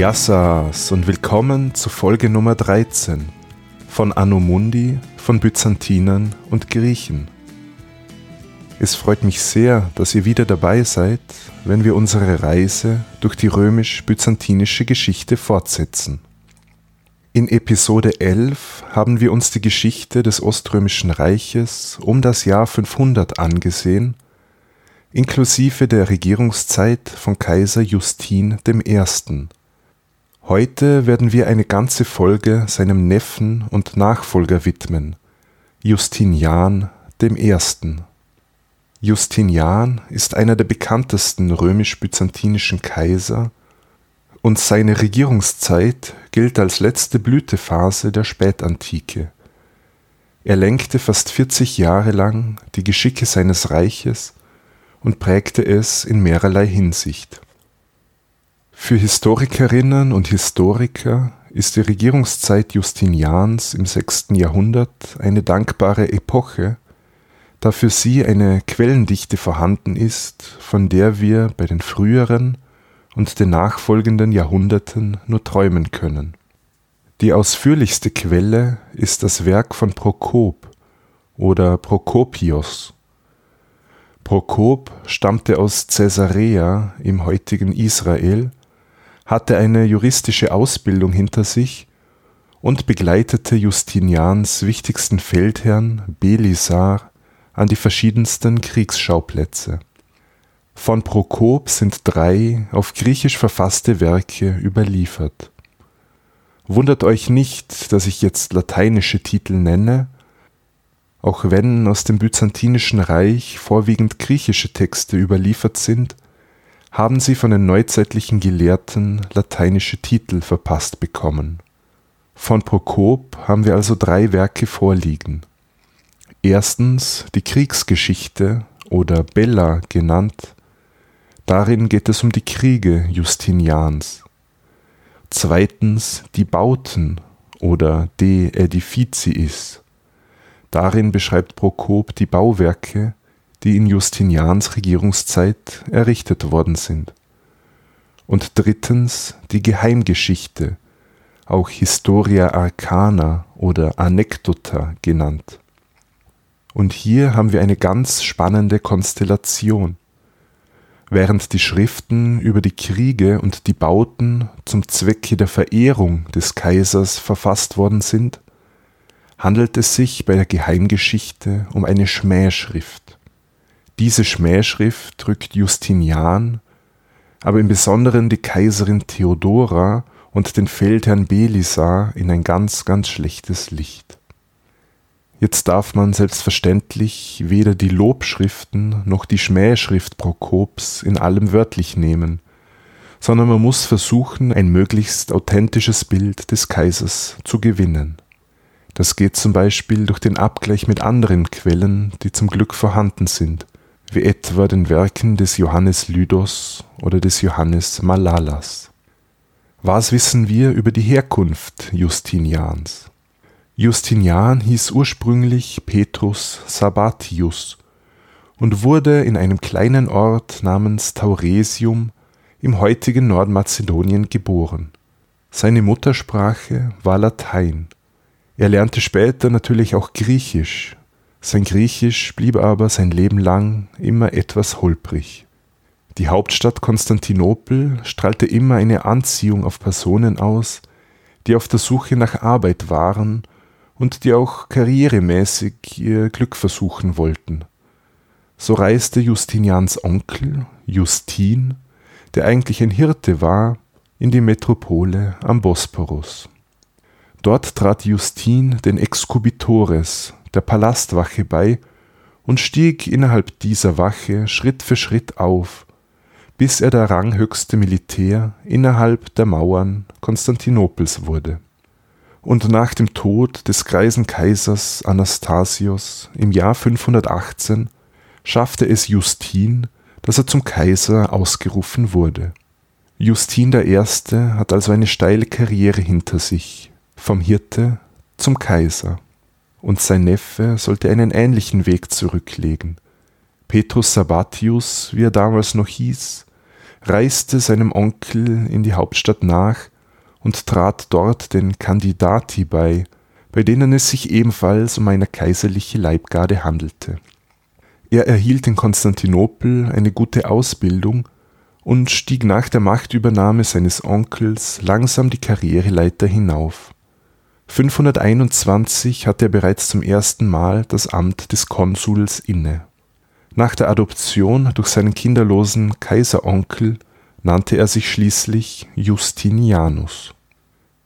Yassas und willkommen zu Folge Nummer 13 von Anno Mundi, von Byzantinern und Griechen. Es freut mich sehr, dass ihr wieder dabei seid, wenn wir unsere Reise durch die römisch-byzantinische Geschichte fortsetzen. In Episode 11 haben wir uns die Geschichte des Oströmischen Reiches um das Jahr 500 angesehen, inklusive der Regierungszeit von Kaiser Justin I. Heute werden wir eine ganze Folge seinem Neffen und Nachfolger widmen, Justinian I. Justinian ist einer der bekanntesten römisch-byzantinischen Kaiser und seine Regierungszeit gilt als letzte Blütephase der Spätantike. Er lenkte fast 40 Jahre lang die Geschicke seines Reiches und prägte es in mehrerlei Hinsicht. Für Historikerinnen und Historiker ist die Regierungszeit Justinians im 6. Jahrhundert eine dankbare Epoche, da für sie eine Quellendichte vorhanden ist, von der wir bei den früheren und den nachfolgenden Jahrhunderten nur träumen können. Die ausführlichste Quelle ist das Werk von Prokop oder Prokopios. Prokop stammte aus Caesarea im heutigen Israel, hatte eine juristische Ausbildung hinter sich und begleitete Justinians wichtigsten Feldherrn Belisar an die verschiedensten Kriegsschauplätze. Von Prokop sind drei auf Griechisch verfasste Werke überliefert. Wundert euch nicht, dass ich jetzt lateinische Titel nenne, auch wenn aus dem Byzantinischen Reich vorwiegend griechische Texte überliefert sind, haben sie von den neuzeitlichen Gelehrten lateinische Titel verpasst bekommen. Von Prokop haben wir also drei Werke vorliegen. Erstens die Kriegsgeschichte oder Bella genannt. Darin geht es um die Kriege Justinians. Zweitens die Bauten oder De Edificiis. Darin beschreibt Prokop die Bauwerke, die in Justinians Regierungszeit errichtet worden sind. Und drittens die Geheimgeschichte, auch Historia Arcana oder Anekdota genannt. Und hier haben wir eine ganz spannende Konstellation. Während die Schriften über die Kriege und die Bauten zum Zwecke der Verehrung des Kaisers verfasst worden sind, handelt es sich bei der Geheimgeschichte um eine Schmähschrift. Diese Schmähschrift drückt Justinian, aber im Besonderen die Kaiserin Theodora und den Feldherrn Belisar in ein ganz, ganz schlechtes Licht. Jetzt darf man selbstverständlich weder die Lobschriften noch die Schmähschrift Prokops in allem wörtlich nehmen, sondern man muss versuchen, ein möglichst authentisches Bild des Kaisers zu gewinnen. Das geht zum Beispiel durch den Abgleich mit anderen Quellen, die zum Glück vorhanden sind, wie etwa den Werken des Johannes Lydos oder des Johannes Malalas. Was wissen wir über die Herkunft Justinians? Justinian hieß ursprünglich Petrus Sabatius und wurde in einem kleinen Ort namens Tauresium im heutigen Nordmazedonien geboren. Seine Muttersprache war Latein. Er lernte später natürlich auch Griechisch. Sein Griechisch blieb aber sein Leben lang immer etwas holprig. Die Hauptstadt Konstantinopel strahlte immer eine Anziehung auf Personen aus, die auf der Suche nach Arbeit waren und die auch karrieremäßig ihr Glück versuchen wollten. So reiste Justinians Onkel, Justin, der eigentlich ein Hirte war, in die Metropole am Bosporus. Dort trat Justin den Exkubitores, der Palastwache bei, und stieg innerhalb dieser Wache Schritt für Schritt auf, bis er der ranghöchste Militär innerhalb der Mauern Konstantinopels wurde und nach dem Tod des greisen Kaisers Anastasios im Jahr 518 schaffte es Justin, dass er zum Kaiser ausgerufen wurde. Justin I. hat also eine steile Karriere hinter sich, vom Hirte zum Kaiser, und sein Neffe sollte einen ähnlichen Weg zurücklegen. Petrus Sabatius, wie er damals noch hieß, reiste seinem Onkel in die Hauptstadt nach und trat dort den Kandidati bei, bei denen es sich ebenfalls um eine kaiserliche Leibgarde handelte. Er erhielt in Konstantinopel eine gute Ausbildung und stieg nach der Machtübernahme seines Onkels langsam die Karriereleiter hinauf. 521 hatte er bereits zum ersten Mal das Amt des Konsuls inne. Nach der Adoption durch seinen kinderlosen Kaiseronkel nannte er sich schließlich Justinianus.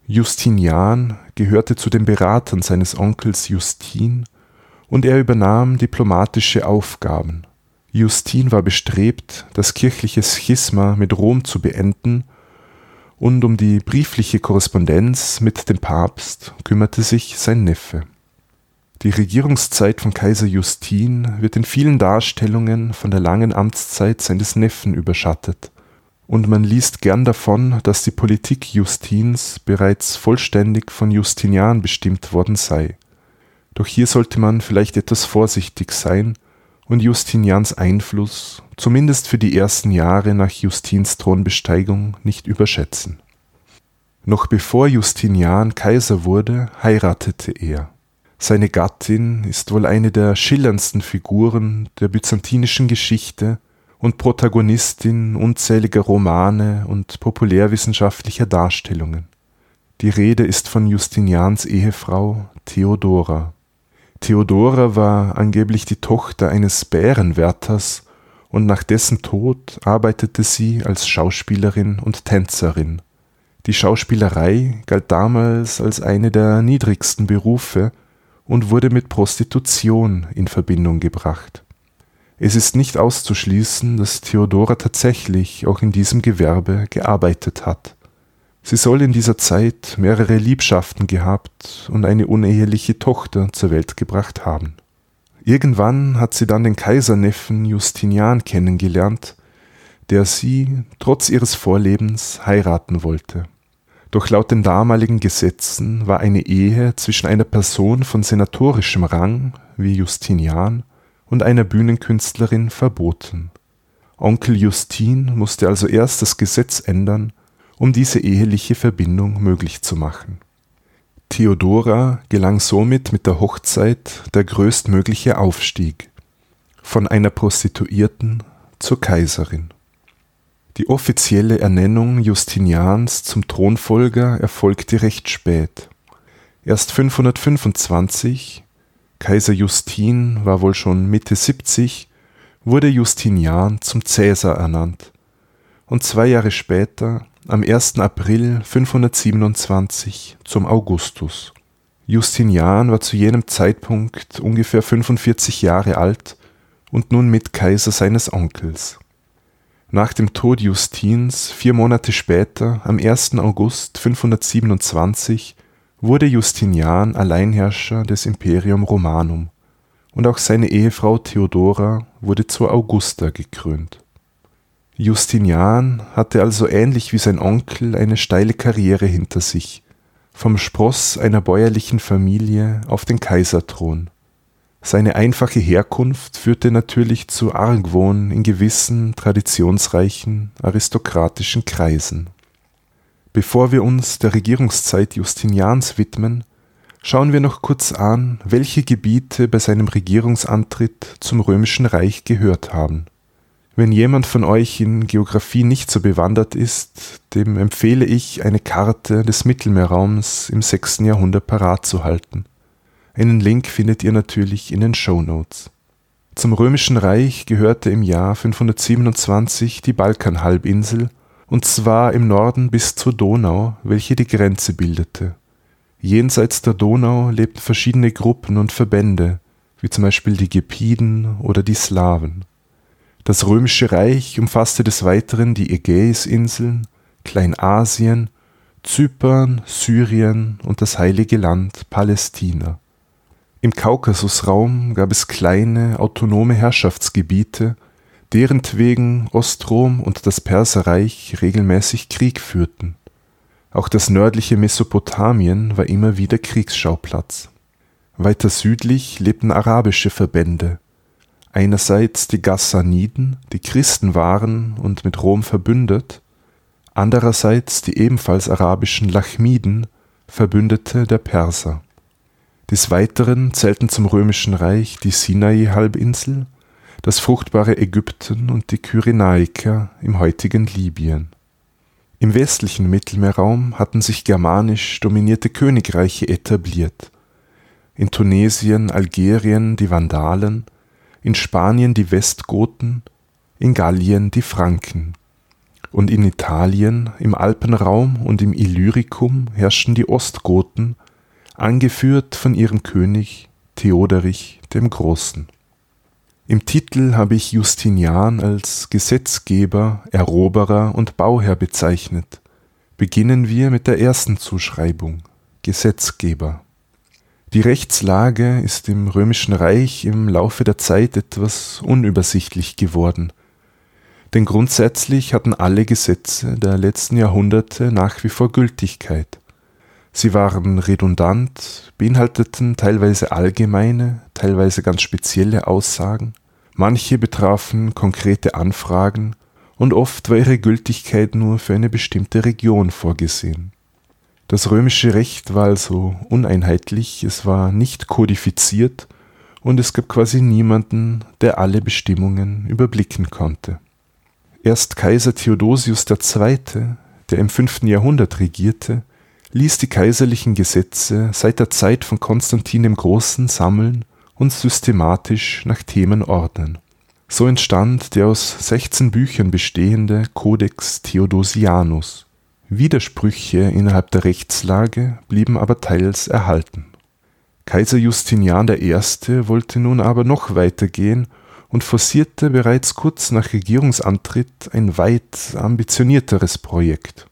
Justinian gehörte zu den Beratern seines Onkels Justin und er übernahm diplomatische Aufgaben. Justin war bestrebt, das kirchliche Schisma mit Rom zu beenden und um die briefliche Korrespondenz mit dem Papst kümmerte sich sein Neffe. Die Regierungszeit von Kaiser Justin wird in vielen Darstellungen von der langen Amtszeit seines Neffen überschattet, und man liest gern davon, dass die Politik Justins bereits vollständig von Justinian bestimmt worden sei. Doch hier sollte man vielleicht etwas vorsichtig sein und Justinians Einfluss, zumindest für die ersten Jahre nach Justins Thronbesteigung, nicht überschätzen. Noch bevor Justinian Kaiser wurde, heiratete er. Seine Gattin ist wohl eine der schillerndsten Figuren der byzantinischen Geschichte und Protagonistin unzähliger Romane und populärwissenschaftlicher Darstellungen. Die Rede ist von Justinians Ehefrau Theodora. Theodora war angeblich die Tochter eines Bärenwärters und nach dessen Tod arbeitete sie als Schauspielerin und Tänzerin. Die Schauspielerei galt damals als eine der niedrigsten Berufe und wurde mit Prostitution in Verbindung gebracht. Es ist nicht auszuschließen, dass Theodora tatsächlich auch in diesem Gewerbe gearbeitet hat. Sie soll in dieser Zeit mehrere Liebschaften gehabt und eine uneheliche Tochter zur Welt gebracht haben. Irgendwann hat sie dann den Kaiserneffen Justinian kennengelernt, der sie trotz ihres Vorlebens heiraten wollte. Doch laut den damaligen Gesetzen war eine Ehe zwischen einer Person von senatorischem Rang wie Justinian und einer Bühnenkünstlerin verboten. Onkel Justin musste also erst das Gesetz ändern, um diese eheliche Verbindung möglich zu machen. Theodora gelang somit mit der Hochzeit der größtmögliche Aufstieg von einer Prostituierten zur Kaiserin. Die offizielle Ernennung Justinians zum Thronfolger erfolgte recht spät. Erst 525, Kaiser Justin war wohl schon Mitte 70, wurde Justinian zum Cäsar ernannt und zwei Jahre später, am 1. April 527, zum Augustus. Justinian war zu jenem Zeitpunkt ungefähr 45 Jahre alt und nun Mitkaiser seines Onkels. Nach dem Tod Justins vier Monate später, am 1. August 527, wurde Justinian Alleinherrscher des Imperium Romanum und auch seine Ehefrau Theodora wurde zur Augusta gekrönt. Justinian hatte also ähnlich wie sein Onkel eine steile Karriere hinter sich, vom Spross einer bäuerlichen Familie auf den Kaiserthron. Seine einfache Herkunft führte natürlich zu Argwohn in gewissen traditionsreichen aristokratischen Kreisen. Bevor wir uns der Regierungszeit Justinians widmen, schauen wir noch kurz an, welche Gebiete bei seinem Regierungsantritt zum römischen Reich gehört haben. Wenn jemand von euch in Geographie nicht so bewandert ist, dem empfehle ich, eine Karte des Mittelmeerraums im 6. Jahrhundert parat zu halten. Einen Link findet ihr natürlich in den Show Notes. Zum Römischen Reich gehörte im Jahr 527 die Balkanhalbinsel, und zwar im Norden bis zur Donau, welche die Grenze bildete. Jenseits der Donau lebten verschiedene Gruppen und Verbände, wie zum Beispiel die Gepiden oder die Slawen. Das Römische Reich umfasste des Weiteren die Ägäisinseln, Kleinasien, Zypern, Syrien und das Heilige Land Palästina. Im Kaukasusraum gab es kleine, autonome Herrschaftsgebiete, derentwegen Ostrom und das Perserreich regelmäßig Krieg führten. Auch das nördliche Mesopotamien war immer wieder Kriegsschauplatz. Weiter südlich lebten arabische Verbände. Einerseits die Gassaniden, die Christen waren und mit Rom verbündet, andererseits die ebenfalls arabischen Lachmiden, Verbündete der Perser. Des Weiteren zählten zum römischen Reich die Sinai-Halbinsel, das fruchtbare Ägypten und die Kyrenaiker im heutigen Libyen. Im westlichen Mittelmeerraum hatten sich germanisch dominierte Königreiche etabliert. In Tunesien, Algerien die Vandalen, in Spanien die Westgoten, in Gallien die Franken. Und in Italien, im Alpenraum und im Illyricum herrschten die Ostgoten, angeführt von ihrem König Theoderich dem Großen. Im Titel habe ich Justinian als Gesetzgeber, Eroberer und Bauherr bezeichnet. Beginnen wir mit der ersten Zuschreibung Gesetzgeber. Die Rechtslage ist im römischen Reich im Laufe der Zeit etwas unübersichtlich geworden, denn grundsätzlich hatten alle Gesetze der letzten Jahrhunderte nach wie vor Gültigkeit. Sie waren redundant, beinhalteten teilweise allgemeine, teilweise ganz spezielle Aussagen, manche betrafen konkrete Anfragen und oft war ihre Gültigkeit nur für eine bestimmte Region vorgesehen. Das römische Recht war also uneinheitlich, es war nicht kodifiziert und es gab quasi niemanden, der alle Bestimmungen überblicken konnte. Erst Kaiser Theodosius II., der im 5. Jahrhundert regierte, ließ die kaiserlichen Gesetze seit der Zeit von Konstantin dem Großen sammeln und systematisch nach Themen ordnen. So entstand der aus 16 Büchern bestehende Codex Theodosianus. Widersprüche innerhalb der Rechtslage blieben aber teils erhalten. Kaiser Justinian I. wollte nun aber noch weiter gehen und forcierte bereits kurz nach Regierungsantritt ein weit ambitionierteres Projekt.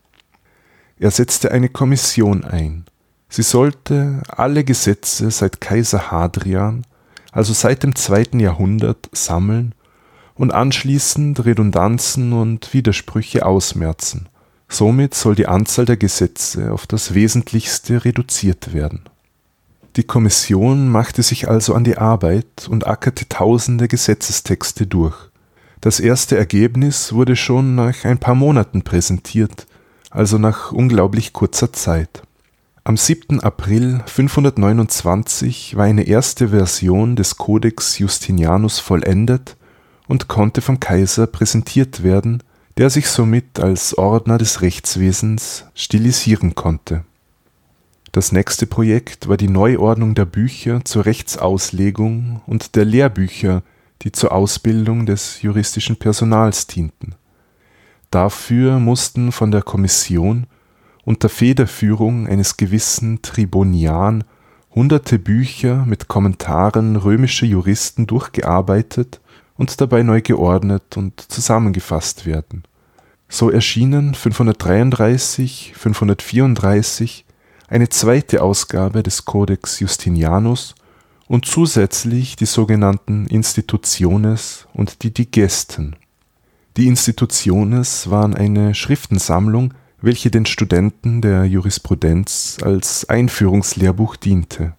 Er setzte eine Kommission ein. Sie sollte alle Gesetze seit Kaiser Hadrian, also seit dem zweiten Jahrhundert, sammeln und anschließend Redundanzen und Widersprüche ausmerzen. Somit soll die Anzahl der Gesetze auf das Wesentlichste reduziert werden. Die Kommission machte sich also an die Arbeit und ackerte tausende Gesetzestexte durch. Das erste Ergebnis wurde schon nach ein paar Monaten präsentiert, also nach unglaublich kurzer Zeit. Am 7. April 529 war eine erste Version des Codex Justinianus vollendet und konnte vom Kaiser präsentiert werden, der sich somit als Ordner des Rechtswesens stilisieren konnte. Das nächste Projekt war die Neuordnung der Bücher zur Rechtsauslegung und der Lehrbücher, die zur Ausbildung des juristischen Personals dienten. Dafür mussten von der Kommission unter Federführung eines gewissen Tribonian hunderte Bücher mit Kommentaren römischer Juristen durchgearbeitet und dabei neu geordnet und zusammengefasst werden. So erschienen 533, 534 eine zweite Ausgabe des Codex Justinianus und zusätzlich die sogenannten Institutiones und die Digesten. Die Institutiones waren eine Schriftensammlung welche den Studenten der Jurisprudenz als Einführungslehrbuch diente.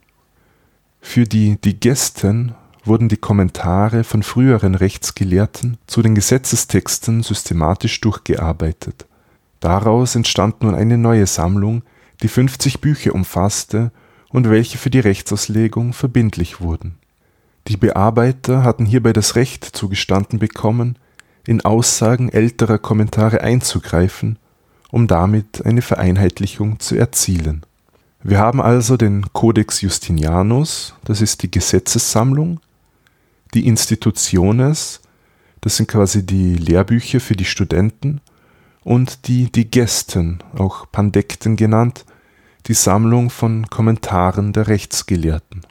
Für die Digesten wurden die Kommentare von früheren Rechtsgelehrten zu den Gesetzestexten systematisch durchgearbeitet. Daraus entstand nun eine neue Sammlung, die 50 Bücher umfasste und welche für die Rechtsauslegung verbindlich wurden. Die Bearbeiter hatten hierbei das Recht zugestanden bekommen, in Aussagen älterer Kommentare einzugreifen um damit eine Vereinheitlichung zu erzielen. Wir haben also den Codex Justinianus, das ist die Gesetzessammlung, die Institutiones, das sind quasi die Lehrbücher für die Studenten, und die Digesten, auch Pandekten genannt, die Sammlung von Kommentaren der Rechtsgelehrten.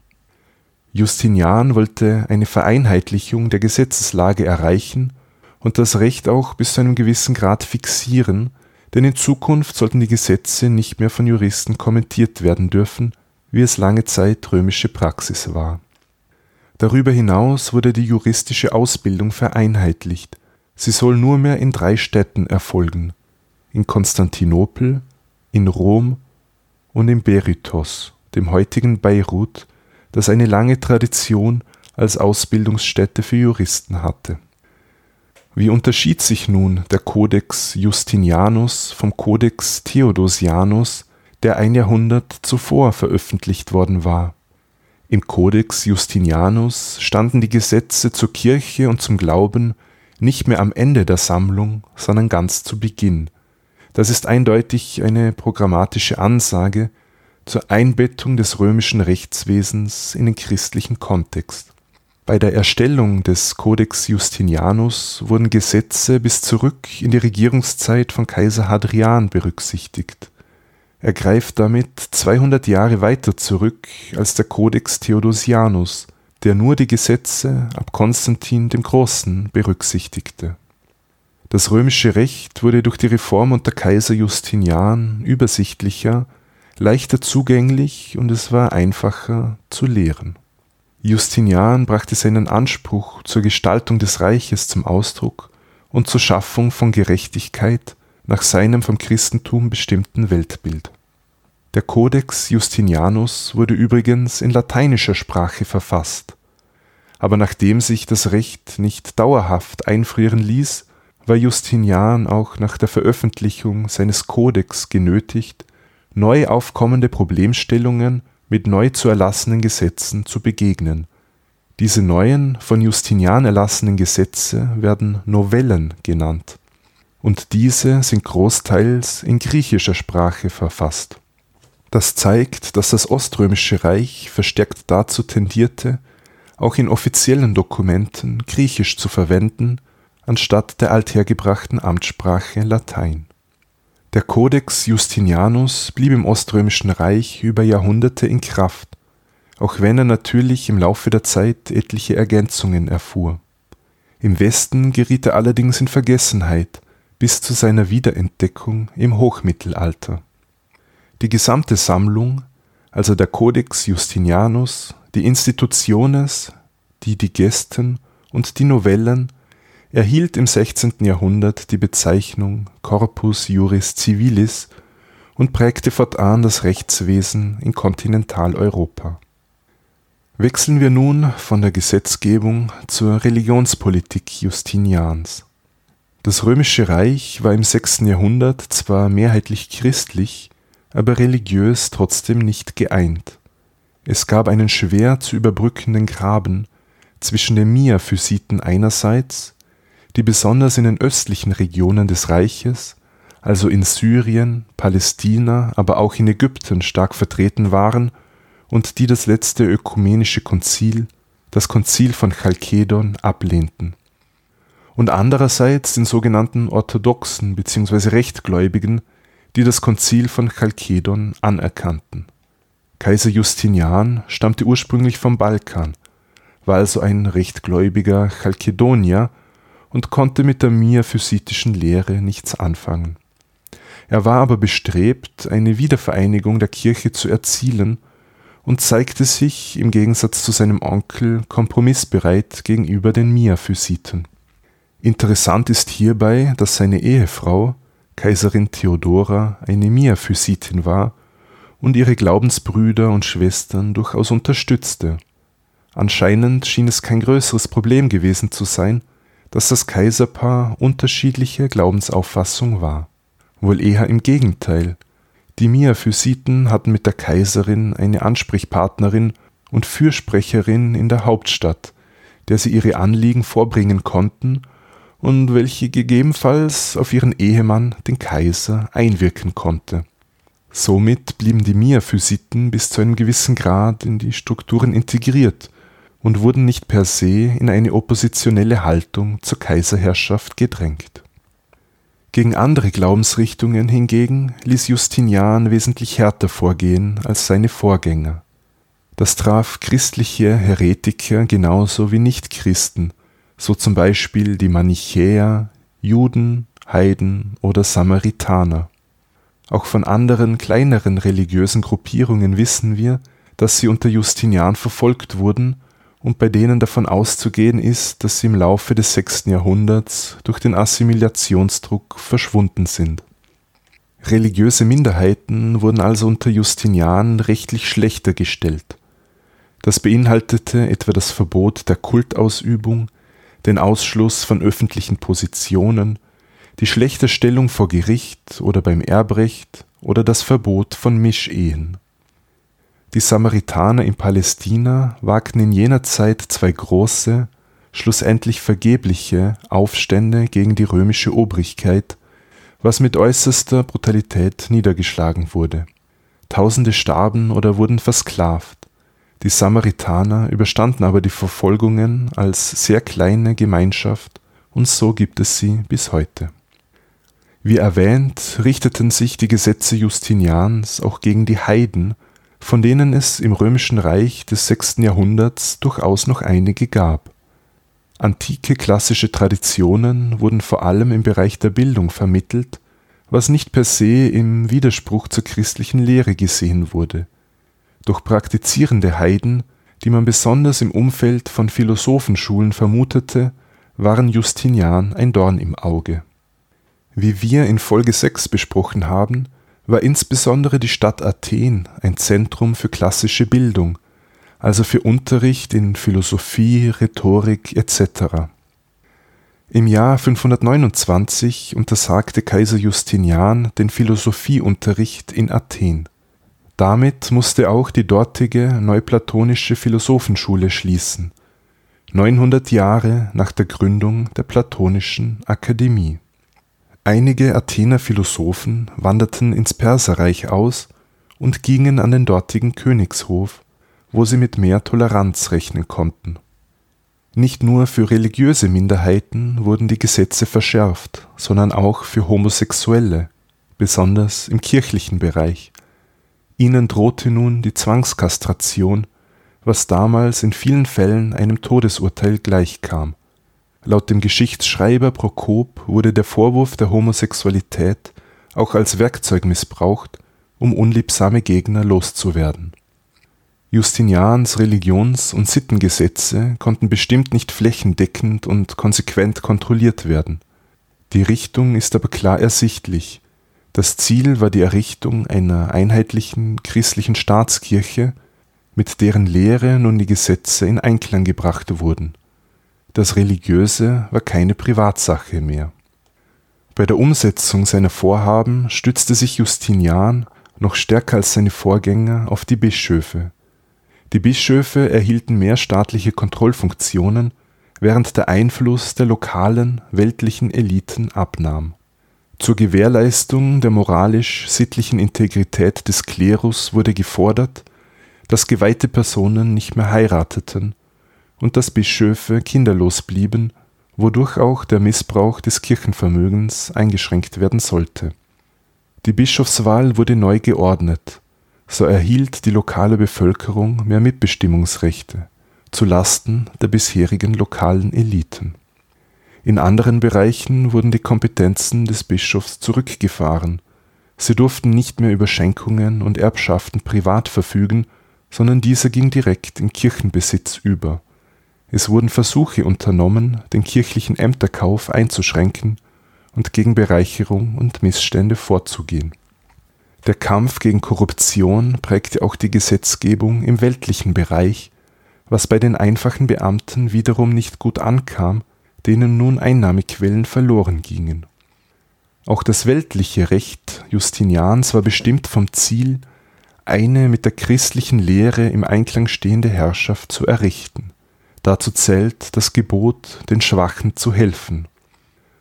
Justinian wollte eine Vereinheitlichung der Gesetzeslage erreichen und das Recht auch bis zu einem gewissen Grad fixieren, denn in Zukunft sollten die Gesetze nicht mehr von Juristen kommentiert werden dürfen, wie es lange Zeit römische Praxis war. Darüber hinaus wurde die juristische Ausbildung vereinheitlicht. Sie soll nur mehr in drei Städten erfolgen: in Konstantinopel, in Rom und in Berytos, dem heutigen Beirut, das eine lange Tradition als Ausbildungsstätte für Juristen hatte. Wie unterschied sich nun der Codex Justinianus vom Codex Theodosianus, der ein Jahrhundert zuvor veröffentlicht worden war? Im Codex Justinianus standen die Gesetze zur Kirche und zum Glauben nicht mehr am Ende der Sammlung, sondern ganz zu Beginn. Das ist eindeutig eine programmatische Ansage zur Einbettung des römischen Rechtswesens in den christlichen Kontext. Bei der Erstellung des Codex Justinianus wurden Gesetze bis zurück in die Regierungszeit von Kaiser Hadrian berücksichtigt. Er greift damit 200 Jahre weiter zurück als der Codex Theodosianus, der nur die Gesetze ab Konstantin dem Großen berücksichtigte. Das römische Recht wurde durch die Reform unter Kaiser Justinian übersichtlicher, leichter zugänglich und es war einfacher zu lehren. Justinian brachte seinen Anspruch zur Gestaltung des Reiches zum Ausdruck und zur Schaffung von Gerechtigkeit nach seinem vom Christentum bestimmten Weltbild. Der Codex Justinianus wurde übrigens in lateinischer Sprache verfasst, aber nachdem sich das Recht nicht dauerhaft einfrieren ließ, war Justinian auch nach der Veröffentlichung seines Codex genötigt, neu aufkommende Problemstellungen mit neu zu erlassenen Gesetzen zu begegnen. Diese neuen, von Justinian erlassenen Gesetze werden Novellen genannt, und diese sind großteils in griechischer Sprache verfasst. Das zeigt, dass das Oströmische Reich verstärkt dazu tendierte, auch in offiziellen Dokumenten Griechisch zu verwenden, anstatt der althergebrachten Amtssprache Latein der Codex Justinianus blieb im Oströmischen Reich über Jahrhunderte in Kraft, auch wenn er natürlich im Laufe der Zeit etliche Ergänzungen erfuhr. Im Westen geriet er allerdings in Vergessenheit bis zu seiner Wiederentdeckung im Hochmittelalter. Die gesamte Sammlung, also der Codex Justinianus, die Institutiones, die Digesten und die Novellen erhielt im 16. Jahrhundert die Bezeichnung Corpus Juris Civilis und prägte fortan das Rechtswesen in Kontinentaleuropa. Wechseln wir nun von der Gesetzgebung zur Religionspolitik Justinians. Das römische Reich war im 6. Jahrhundert zwar mehrheitlich christlich, aber religiös trotzdem nicht geeint. Es gab einen schwer zu überbrückenden Graben zwischen den Miaphysiten einerseits die besonders in den östlichen Regionen des Reiches, also in Syrien, Palästina, aber auch in Ägypten stark vertreten waren und die das letzte ökumenische Konzil, das Konzil von Chalkedon, ablehnten. Und andererseits den sogenannten Orthodoxen bzw. Rechtgläubigen, die das Konzil von Chalkedon anerkannten. Kaiser Justinian stammte ursprünglich vom Balkan, war also ein rechtgläubiger Chalkedonier und konnte mit der miaphysitischen Lehre nichts anfangen. Er war aber bestrebt, eine Wiedervereinigung der Kirche zu erzielen und zeigte sich im Gegensatz zu seinem Onkel kompromissbereit gegenüber den Miaphysiten. Interessant ist hierbei, dass seine Ehefrau, Kaiserin Theodora, eine Miaphysitin war und ihre Glaubensbrüder und Schwestern durchaus unterstützte. Anscheinend schien es kein größeres Problem gewesen zu sein, dass das Kaiserpaar unterschiedliche Glaubensauffassung war. Wohl eher im Gegenteil. Die Miaphysiten hatten mit der Kaiserin eine Ansprechpartnerin und Fürsprecherin in der Hauptstadt, der sie ihre Anliegen vorbringen konnten und welche gegebenenfalls auf ihren Ehemann, den Kaiser, einwirken konnte. Somit blieben die Miaphysiten bis zu einem gewissen Grad in die Strukturen integriert und wurden nicht per se in eine oppositionelle Haltung zur Kaiserherrschaft gedrängt. Gegen andere Glaubensrichtungen hingegen ließ Justinian wesentlich härter vorgehen als seine Vorgänger. Das traf christliche Heretiker genauso wie Nichtchristen, so zum Beispiel die Manichäer, Juden, Heiden oder Samaritaner. Auch von anderen kleineren religiösen Gruppierungen wissen wir, dass sie unter Justinian verfolgt wurden und bei denen davon auszugehen ist, dass sie im Laufe des 6. Jahrhunderts durch den Assimilationsdruck verschwunden sind. Religiöse Minderheiten wurden also unter Justinian rechtlich schlechter gestellt. Das beinhaltete etwa das Verbot der Kultausübung, den Ausschluss von öffentlichen Positionen, die schlechte Stellung vor Gericht oder beim Erbrecht oder das Verbot von Mischehen. Die Samaritaner in Palästina wagten in jener Zeit zwei große, schlussendlich vergebliche Aufstände gegen die römische Obrigkeit, was mit äußerster Brutalität niedergeschlagen wurde. Tausende starben oder wurden versklavt. Die Samaritaner überstanden aber die Verfolgungen als sehr kleine Gemeinschaft und so gibt es sie bis heute. Wie erwähnt, richteten sich die Gesetze Justinians auch gegen die Heiden, von denen es im römischen Reich des 6. Jahrhunderts durchaus noch einige gab. Antike klassische Traditionen wurden vor allem im Bereich der Bildung vermittelt, was nicht per se im Widerspruch zur christlichen Lehre gesehen wurde. Doch praktizierende Heiden, die man besonders im Umfeld von Philosophenschulen vermutete, waren Justinian ein Dorn im Auge. Wie wir in Folge 6 besprochen haben, war insbesondere die Stadt Athen ein Zentrum für klassische Bildung, also für Unterricht in Philosophie, Rhetorik etc. Im Jahr 529 untersagte Kaiser Justinian den Philosophieunterricht in Athen. Damit musste auch die dortige neuplatonische Philosophenschule schließen, 900 Jahre nach der Gründung der Platonischen Akademie. Einige Athener Philosophen wanderten ins Perserreich aus und gingen an den dortigen Königshof, wo sie mit mehr Toleranz rechnen konnten. Nicht nur für religiöse Minderheiten wurden die Gesetze verschärft, sondern auch für Homosexuelle, besonders im kirchlichen Bereich. Ihnen drohte nun die Zwangskastration, was damals in vielen Fällen einem Todesurteil gleichkam. Laut dem Geschichtsschreiber Prokop wurde der Vorwurf der Homosexualität auch als Werkzeug missbraucht, um unliebsame Gegner loszuwerden Justinians Religions und Sittengesetze konnten bestimmt nicht flächendeckend und konsequent kontrolliert werden. Die Richtung ist aber klar ersichtlich: Das Ziel war die Errichtung einer einheitlichen christlichen Staatskirche, mit deren Lehre nun die Gesetze in Einklang gebracht wurden. Das Religiöse war keine Privatsache mehr. Bei der Umsetzung seiner Vorhaben stützte sich Justinian noch stärker als seine Vorgänger auf die Bischöfe die Bischöfe erhielten mehr staatliche Kontrollfunktionen, während der Einfluss der lokalen weltlichen Eliten abnahm. Zur Gewährleistung der moralisch-sittlichen Integrität des Klerus wurde gefordert, dass geweihte Personen nicht mehr heirateten und dass Bischöfe kinderlos blieben, wodurch auch der Missbrauch des Kirchenvermögens eingeschränkt werden sollte. Die Bischofswahl wurde neu geordnet so erhielt die lokale Bevölkerung mehr Mitbestimmungsrechte zu Lasten der bisherigen lokalen Eliten. In anderen Bereichen wurden die Kompetenzen des Bischofs zurückgefahren, sie durften nicht mehr über Schenkungen und Erbschaften privat verfügen, sondern dieser ging direkt in Kirchenbesitz über. Es wurden Versuche unternommen, den kirchlichen Ämterkauf einzuschränken und gegen Bereicherung und Missstände vorzugehen der Kampf gegen Korruption prägte auch die Gesetzgebung im weltlichen Bereich, was bei den einfachen Beamten wiederum nicht gut ankam, denen nun Einnahmequellen verloren gingen. Auch das weltliche Recht Justinians war bestimmt vom Ziel, eine mit der christlichen Lehre im Einklang stehende Herrschaft zu errichten. Dazu zählt das Gebot, den Schwachen zu helfen.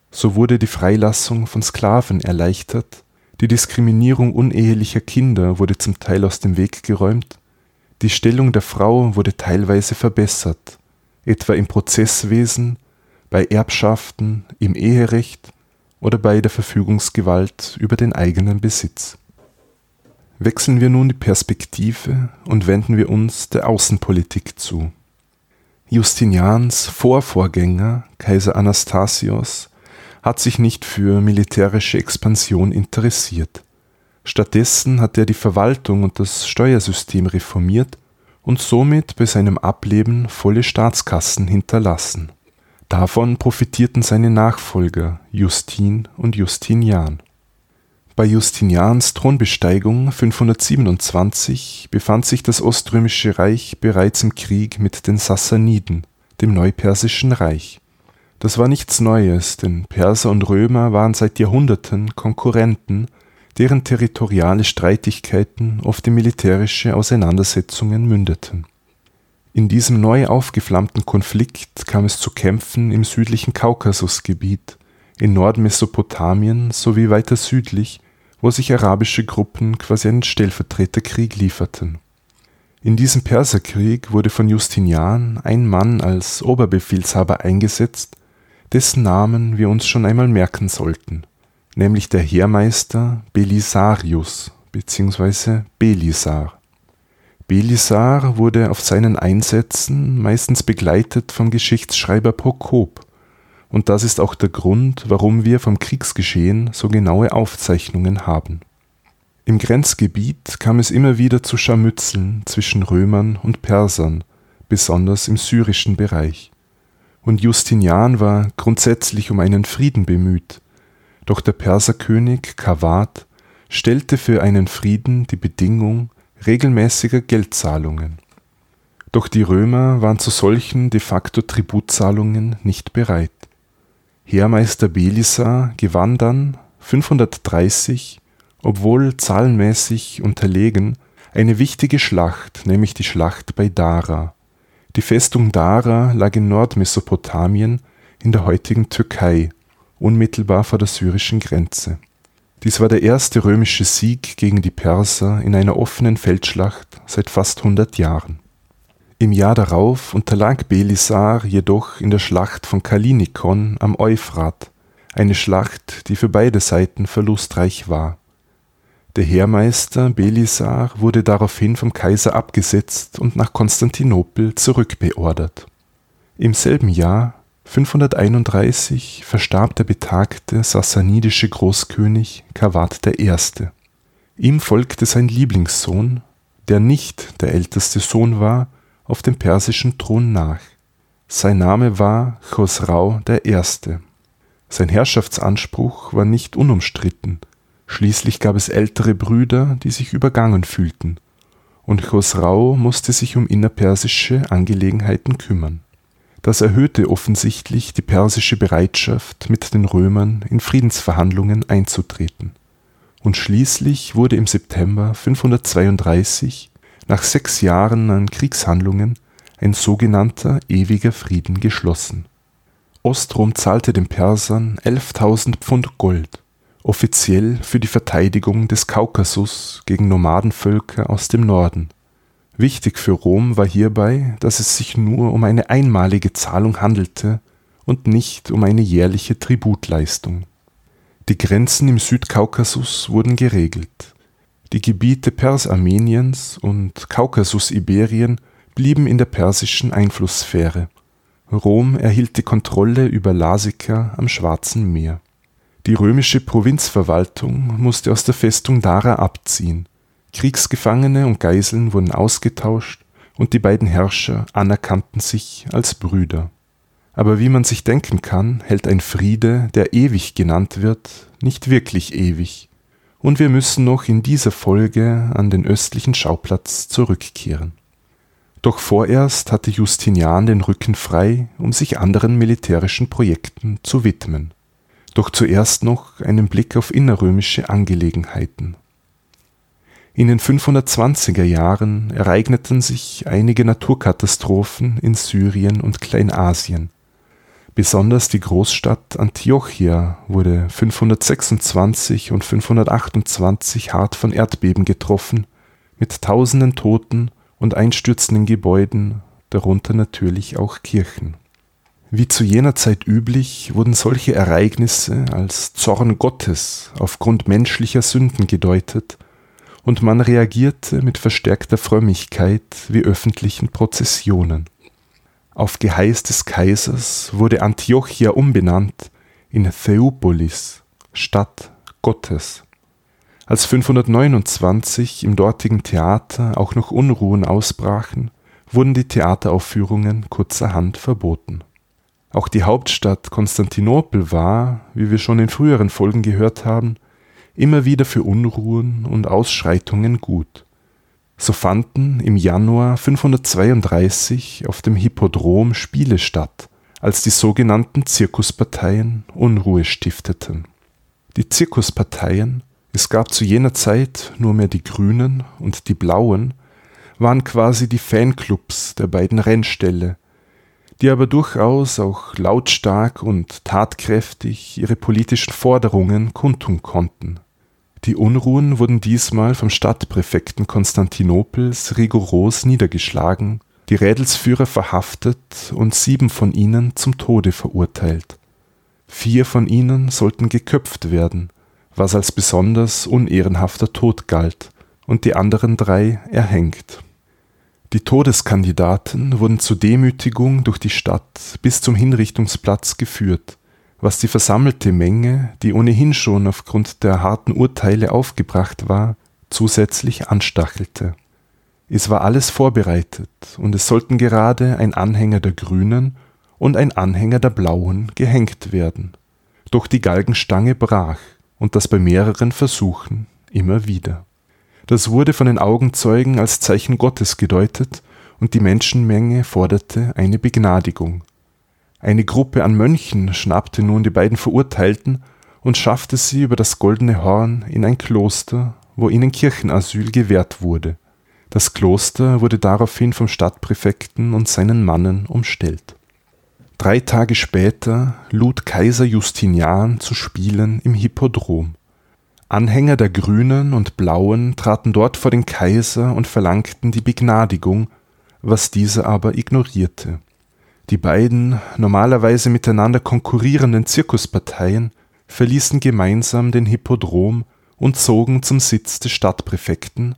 So wurde die Freilassung von Sklaven erleichtert die Diskriminierung unehelicher Kinder wurde zum Teil aus dem Weg geräumt, die Stellung der Frau wurde teilweise verbessert, etwa im Prozesswesen, bei Erbschaften, im Eherecht oder bei der Verfügungsgewalt über den eigenen Besitz. Wechseln wir nun die Perspektive und wenden wir uns der Außenpolitik zu. Justinians Vorvorgänger, Kaiser Anastasios, hat sich nicht für militärische Expansion interessiert. Stattdessen hat er die Verwaltung und das Steuersystem reformiert und somit bei seinem Ableben volle Staatskassen hinterlassen. Davon profitierten seine Nachfolger Justin und Justinian. Bei Justinians Thronbesteigung 527 befand sich das Oströmische Reich bereits im Krieg mit den Sassaniden, dem Neupersischen Reich. Das war nichts Neues, denn Perser und Römer waren seit Jahrhunderten Konkurrenten, deren territoriale Streitigkeiten oft in militärische Auseinandersetzungen mündeten. In diesem neu aufgeflammten Konflikt kam es zu Kämpfen im südlichen Kaukasusgebiet in Nordmesopotamien sowie weiter südlich, wo sich arabische Gruppen quasi einen Stellvertreterkrieg lieferten. In diesem Perserkrieg wurde von Justinian ein Mann als Oberbefehlshaber eingesetzt, dessen Namen wir uns schon einmal merken sollten, nämlich der Heermeister Belisarius bzw. Belisar. Belisar wurde auf seinen Einsätzen meistens begleitet vom Geschichtsschreiber Prokop, und das ist auch der Grund, warum wir vom Kriegsgeschehen so genaue Aufzeichnungen haben. Im Grenzgebiet kam es immer wieder zu Scharmützeln zwischen Römern und Persern, besonders im syrischen Bereich. Und Justinian war grundsätzlich um einen Frieden bemüht, doch der Perserkönig Kawad stellte für einen Frieden die Bedingung regelmäßiger Geldzahlungen. Doch die Römer waren zu solchen de facto Tributzahlungen nicht bereit. Heermeister Belisar gewann dann 530, obwohl zahlenmäßig unterlegen, eine wichtige Schlacht, nämlich die Schlacht bei Dara. Die Festung Dara lag in Nordmesopotamien in der heutigen Türkei, unmittelbar vor der syrischen Grenze. Dies war der erste römische Sieg gegen die Perser in einer offenen Feldschlacht seit fast 100 Jahren im Jahr darauf unterlag Belisar jedoch in der Schlacht von Kalinikon am Euphrat, eine Schlacht, die für beide Seiten verlustreich war. Der Heermeister Belisar wurde daraufhin vom Kaiser abgesetzt und nach Konstantinopel zurückbeordert. Im selben Jahr 531 verstarb der betagte sassanidische Großkönig Kawad I. Ihm folgte sein Lieblingssohn, der nicht der älteste Sohn war auf dem persischen Thron nach. Sein Name war Chosrau I. Sein Herrschaftsanspruch war nicht unumstritten, schließlich gab es ältere Brüder, die sich übergangen fühlten, und Chosrau musste sich um innerpersische Angelegenheiten kümmern. Das erhöhte offensichtlich die persische Bereitschaft, mit den Römern in Friedensverhandlungen einzutreten. Und schließlich wurde im September 532 nach sechs Jahren an Kriegshandlungen ein sogenannter ewiger Frieden geschlossen. Ostrom zahlte den Persern 11.000 Pfund Gold, offiziell für die Verteidigung des Kaukasus gegen Nomadenvölker aus dem Norden. Wichtig für Rom war hierbei, dass es sich nur um eine einmalige Zahlung handelte und nicht um eine jährliche Tributleistung. Die Grenzen im Südkaukasus wurden geregelt die Gebiete Persarmeniens und Kaukasus-Iberien blieben in der persischen Einflusssphäre. Rom erhielt die Kontrolle über Lazica am Schwarzen Meer. Die römische Provinzverwaltung musste aus der Festung Dara abziehen. Kriegsgefangene und Geiseln wurden ausgetauscht und die beiden Herrscher anerkannten sich als Brüder. Aber wie man sich denken kann, hält ein Friede, der ewig genannt wird, nicht wirklich ewig und wir müssen noch in dieser Folge an den östlichen Schauplatz zurückkehren. Doch vorerst hatte Justinian den Rücken frei, um sich anderen militärischen Projekten zu widmen. Doch zuerst noch einen Blick auf innerrömische Angelegenheiten. In den 520er Jahren ereigneten sich einige Naturkatastrophen in Syrien und Kleinasien Besonders die Großstadt Antiochia wurde 526 und 528 hart von Erdbeben getroffen, mit tausenden Toten und einstürzenden Gebäuden, darunter natürlich auch Kirchen. Wie zu jener Zeit üblich wurden solche Ereignisse als Zorn Gottes aufgrund menschlicher Sünden gedeutet, und man reagierte mit verstärkter Frömmigkeit wie öffentlichen Prozessionen auf Geheiß des Kaisers wurde Antiochia umbenannt in Theopolis (Stadt Gottes). Als 529 im dortigen Theater auch noch Unruhen ausbrachen, wurden die Theateraufführungen kurzerhand verboten. Auch die Hauptstadt Konstantinopel war, wie wir schon in früheren Folgen gehört haben, immer wieder für Unruhen und Ausschreitungen gut. So fanden im Januar 532 auf dem Hippodrom Spiele statt, als die sogenannten Zirkusparteien Unruhe stifteten. Die Zirkusparteien, es gab zu jener Zeit nur mehr die Grünen und die Blauen, waren quasi die Fanclubs der beiden Rennställe, die aber durchaus auch lautstark und tatkräftig ihre politischen Forderungen kundtun konnten. Die Unruhen wurden diesmal vom Stadtpräfekten Konstantinopels rigoros niedergeschlagen, die Rädelsführer verhaftet und sieben von ihnen zum Tode verurteilt. Vier von ihnen sollten geköpft werden, was als besonders unehrenhafter Tod galt, und die anderen drei erhängt. Die Todeskandidaten wurden zur Demütigung durch die Stadt bis zum Hinrichtungsplatz geführt, was die versammelte Menge, die ohnehin schon aufgrund der harten Urteile aufgebracht war, zusätzlich anstachelte. Es war alles vorbereitet, und es sollten gerade ein Anhänger der Grünen und ein Anhänger der Blauen gehängt werden. Doch die Galgenstange brach, und das bei mehreren Versuchen immer wieder. Das wurde von den Augenzeugen als Zeichen Gottes gedeutet und die Menschenmenge forderte eine Begnadigung. Eine Gruppe an Mönchen schnappte nun die beiden Verurteilten und schaffte sie über das Goldene Horn in ein Kloster, wo ihnen Kirchenasyl gewährt wurde. Das Kloster wurde daraufhin vom Stadtpräfekten und seinen Mannen umstellt. Drei Tage später lud Kaiser Justinian zu Spielen im Hippodrom. Anhänger der Grünen und Blauen traten dort vor den Kaiser und verlangten die Begnadigung, was dieser aber ignorierte. Die beiden normalerweise miteinander konkurrierenden Zirkusparteien verließen gemeinsam den Hippodrom und zogen zum Sitz des Stadtpräfekten,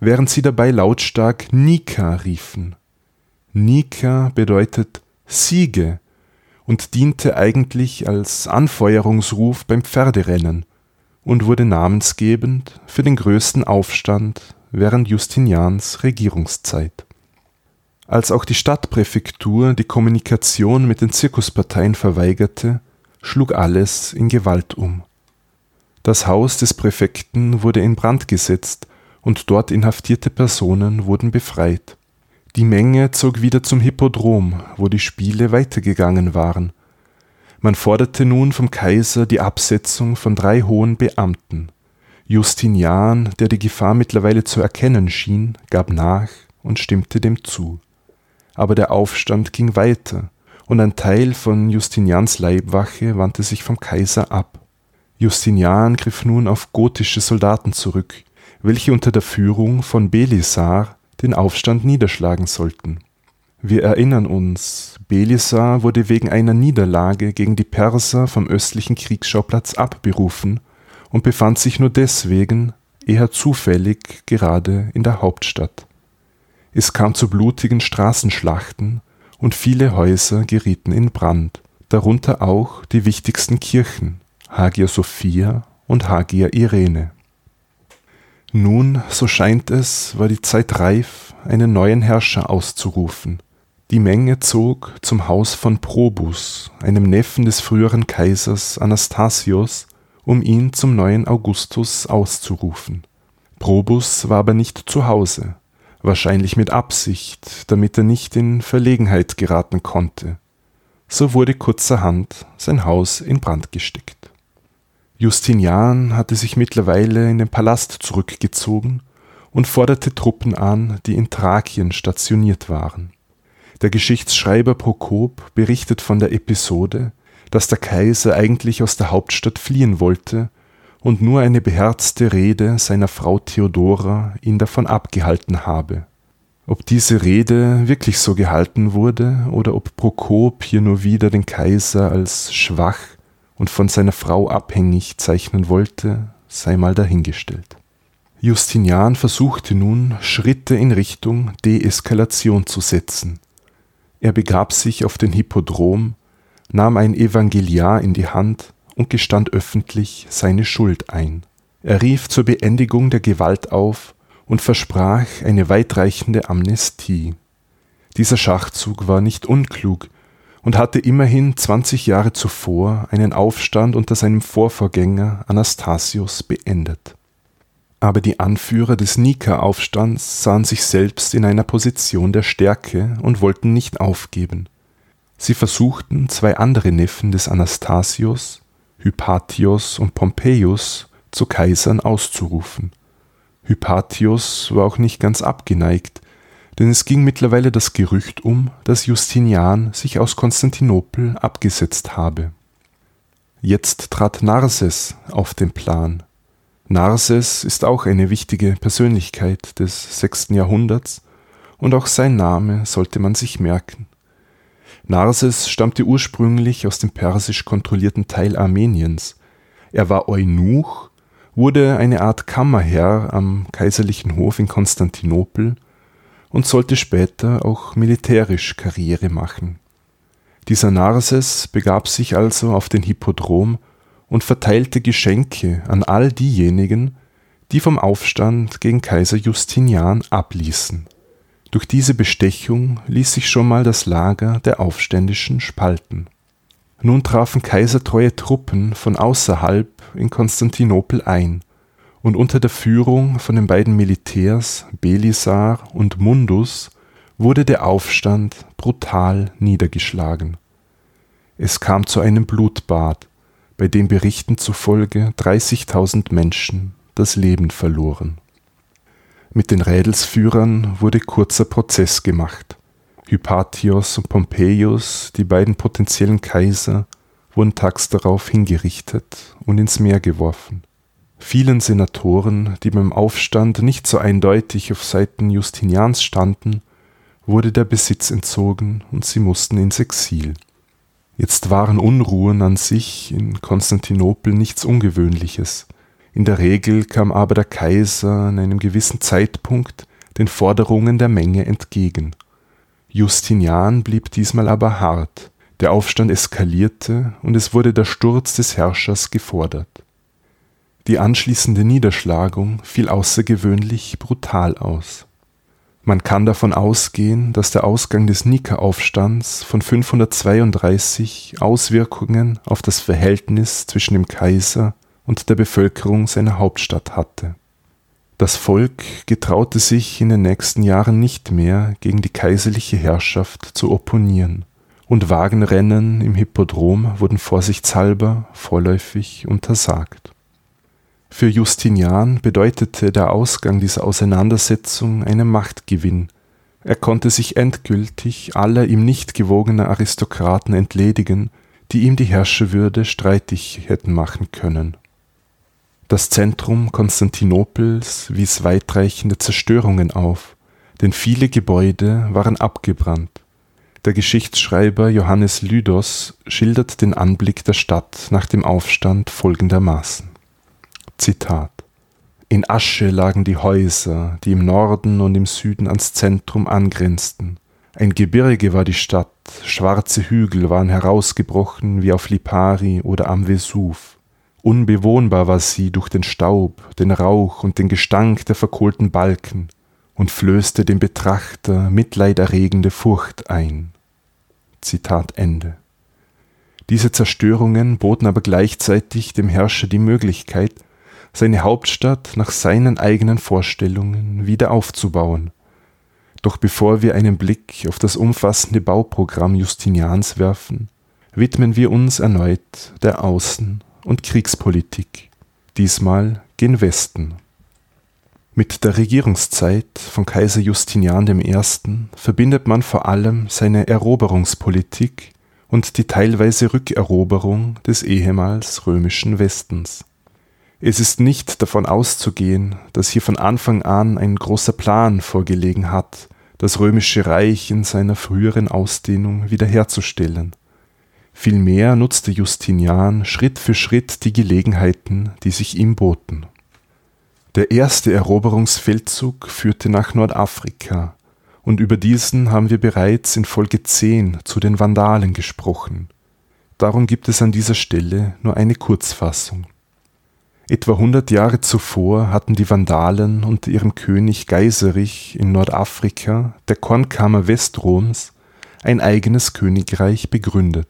während sie dabei lautstark Nika riefen. Nika bedeutet Siege und diente eigentlich als Anfeuerungsruf beim Pferderennen, und wurde namensgebend für den größten Aufstand während Justinians Regierungszeit. Als auch die Stadtpräfektur die Kommunikation mit den Zirkusparteien verweigerte, schlug alles in Gewalt um. Das Haus des Präfekten wurde in Brand gesetzt und dort inhaftierte Personen wurden befreit. Die Menge zog wieder zum Hippodrom, wo die Spiele weitergegangen waren, man forderte nun vom Kaiser die Absetzung von drei hohen Beamten. Justinian, der die Gefahr mittlerweile zu erkennen schien, gab nach und stimmte dem zu. Aber der Aufstand ging weiter, und ein Teil von Justinians Leibwache wandte sich vom Kaiser ab. Justinian griff nun auf gotische Soldaten zurück, welche unter der Führung von Belisar den Aufstand niederschlagen sollten wir erinnern uns, Belisar wurde wegen einer Niederlage gegen die Perser vom östlichen Kriegsschauplatz abberufen und befand sich nur deswegen, eher zufällig, gerade in der Hauptstadt. Es kam zu blutigen Straßenschlachten und viele Häuser gerieten in Brand, darunter auch die wichtigsten Kirchen, Hagia Sophia und Hagia Irene. Nun, so scheint es, war die Zeit reif, einen neuen Herrscher auszurufen, die Menge zog zum Haus von Probus, einem Neffen des früheren Kaisers Anastasios, um ihn zum neuen Augustus auszurufen. Probus war aber nicht zu Hause, wahrscheinlich mit Absicht, damit er nicht in Verlegenheit geraten konnte. So wurde kurzerhand sein Haus in Brand gesteckt. Justinian hatte sich mittlerweile in den Palast zurückgezogen und forderte Truppen an, die in Thrakien stationiert waren. Der Geschichtsschreiber Prokop berichtet von der Episode, dass der Kaiser eigentlich aus der Hauptstadt fliehen wollte und nur eine beherzte Rede seiner Frau Theodora ihn davon abgehalten habe. Ob diese Rede wirklich so gehalten wurde oder ob Prokop hier nur wieder den Kaiser als schwach und von seiner Frau abhängig zeichnen wollte, sei mal dahingestellt. Justinian versuchte nun, Schritte in Richtung Deeskalation zu setzen er begab sich auf den Hippodrom, nahm ein Evangeliar in die Hand und gestand öffentlich seine Schuld ein. Er rief zur Beendigung der Gewalt auf und versprach eine weitreichende Amnestie. Dieser Schachzug war nicht unklug, und hatte immerhin 20 Jahre zuvor einen Aufstand unter seinem Vorvorgänger Anastasius beendet. Aber die Anführer des Nika-Aufstands sahen sich selbst in einer Position der Stärke und wollten nicht aufgeben. Sie versuchten, zwei andere Neffen des Anastasius, Hypatios und Pompeius, zu Kaisern auszurufen. Hypatius war auch nicht ganz abgeneigt, denn es ging mittlerweile das Gerücht um, dass Justinian sich aus Konstantinopel abgesetzt habe. Jetzt trat Narses auf den Plan. Narses ist auch eine wichtige Persönlichkeit des sechsten Jahrhunderts und auch sein Name sollte man sich merken. Narses stammte ursprünglich aus dem persisch kontrollierten Teil Armeniens. Er war Eunuch, wurde eine Art Kammerherr am kaiserlichen Hof in Konstantinopel und sollte später auch militärisch Karriere machen. Dieser Narses begab sich also auf den Hippodrom und verteilte Geschenke an all diejenigen, die vom Aufstand gegen Kaiser Justinian abließen. Durch diese Bestechung ließ sich schon mal das Lager der Aufständischen spalten. Nun trafen kaisertreue Truppen von außerhalb in Konstantinopel ein und unter der Führung von den beiden Militärs Belisar und Mundus wurde der Aufstand brutal niedergeschlagen. Es kam zu einem Blutbad, bei dem Berichten zufolge 30.000 Menschen das Leben verloren. Mit den Rädelsführern wurde kurzer Prozess gemacht. Hypatios und Pompeius, die beiden potenziellen Kaiser, wurden tags darauf hingerichtet und ins Meer geworfen. Vielen Senatoren, die beim Aufstand nicht so eindeutig auf Seiten Justinians standen, wurde der Besitz entzogen und sie mussten ins Exil. Jetzt waren Unruhen an sich in Konstantinopel nichts Ungewöhnliches. In der Regel kam aber der Kaiser an einem gewissen Zeitpunkt den Forderungen der Menge entgegen. Justinian blieb diesmal aber hart, der Aufstand eskalierte und es wurde der Sturz des Herrschers gefordert. Die anschließende Niederschlagung fiel außergewöhnlich brutal aus. Man kann davon ausgehen, dass der Ausgang des Nika-Aufstands von 532 Auswirkungen auf das Verhältnis zwischen dem Kaiser und der Bevölkerung seiner Hauptstadt hatte. Das Volk getraute sich in den nächsten Jahren nicht mehr gegen die kaiserliche Herrschaft zu opponieren, und Wagenrennen im Hippodrom wurden vorsichtshalber vorläufig untersagt für Justinian bedeutete der Ausgang dieser Auseinandersetzung einen Machtgewinn. Er konnte sich endgültig aller ihm nicht gewogener Aristokraten entledigen, die ihm die Herrscherwürde streitig hätten machen können. Das Zentrum Konstantinopels wies weitreichende Zerstörungen auf, denn viele Gebäude waren abgebrannt. Der Geschichtsschreiber Johannes Lydos schildert den Anblick der Stadt nach dem Aufstand folgendermaßen Zitat In Asche lagen die Häuser, die im Norden und im Süden ans Zentrum angrenzten. Ein Gebirge war die Stadt, schwarze Hügel waren herausgebrochen wie auf Lipari oder am Vesuv. Unbewohnbar war sie durch den Staub, den Rauch und den Gestank der verkohlten Balken und flößte dem Betrachter mitleiderregende Furcht ein. Zitat Ende. Diese Zerstörungen boten aber gleichzeitig dem Herrscher die Möglichkeit, seine Hauptstadt nach seinen eigenen Vorstellungen wieder aufzubauen. Doch bevor wir einen Blick auf das umfassende Bauprogramm Justinians werfen, widmen wir uns erneut der Außen- und Kriegspolitik, diesmal gen Westen. Mit der Regierungszeit von Kaiser Justinian I. verbindet man vor allem seine Eroberungspolitik und die teilweise Rückeroberung des ehemals römischen Westens. Es ist nicht davon auszugehen, dass hier von Anfang an ein großer Plan vorgelegen hat, das römische Reich in seiner früheren Ausdehnung wiederherzustellen. Vielmehr nutzte Justinian Schritt für Schritt die Gelegenheiten, die sich ihm boten. Der erste Eroberungsfeldzug führte nach Nordafrika, und über diesen haben wir bereits in Folge 10 zu den Vandalen gesprochen. Darum gibt es an dieser Stelle nur eine Kurzfassung. Etwa 100 Jahre zuvor hatten die Vandalen unter ihrem König Geiserich in Nordafrika, der Kornkammer Westroms, ein eigenes Königreich begründet.